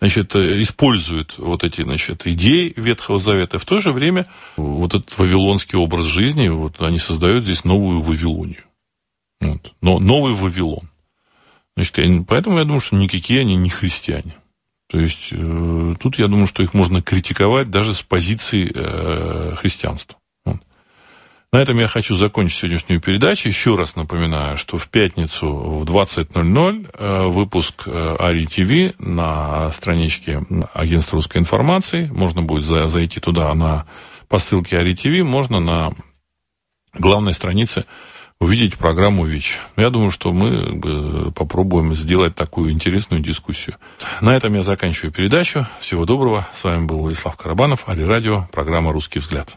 значит, используют вот эти, значит, идеи Ветхого Завета. В то же время вот этот вавилонский образ жизни, вот они создают здесь новую Вавилонию. Вот. Но новый Вавилон. Значит, поэтому я думаю, что никакие они не христиане. То есть э, тут я думаю, что их можно критиковать даже с позиции э, христианства. Вот. На этом я хочу закончить сегодняшнюю передачу. Еще раз напоминаю, что в пятницу в 20.00 э, выпуск э, Ари ТВ на страничке агентства русской информации. Можно будет за, зайти туда на, по ссылке Ари ТВ. Можно на главной странице увидеть программу ВИЧ. Я думаю, что мы попробуем сделать такую интересную дискуссию. На этом я заканчиваю передачу. Всего доброго. С вами был Владислав Карабанов, Али Радио, программа «Русский взгляд».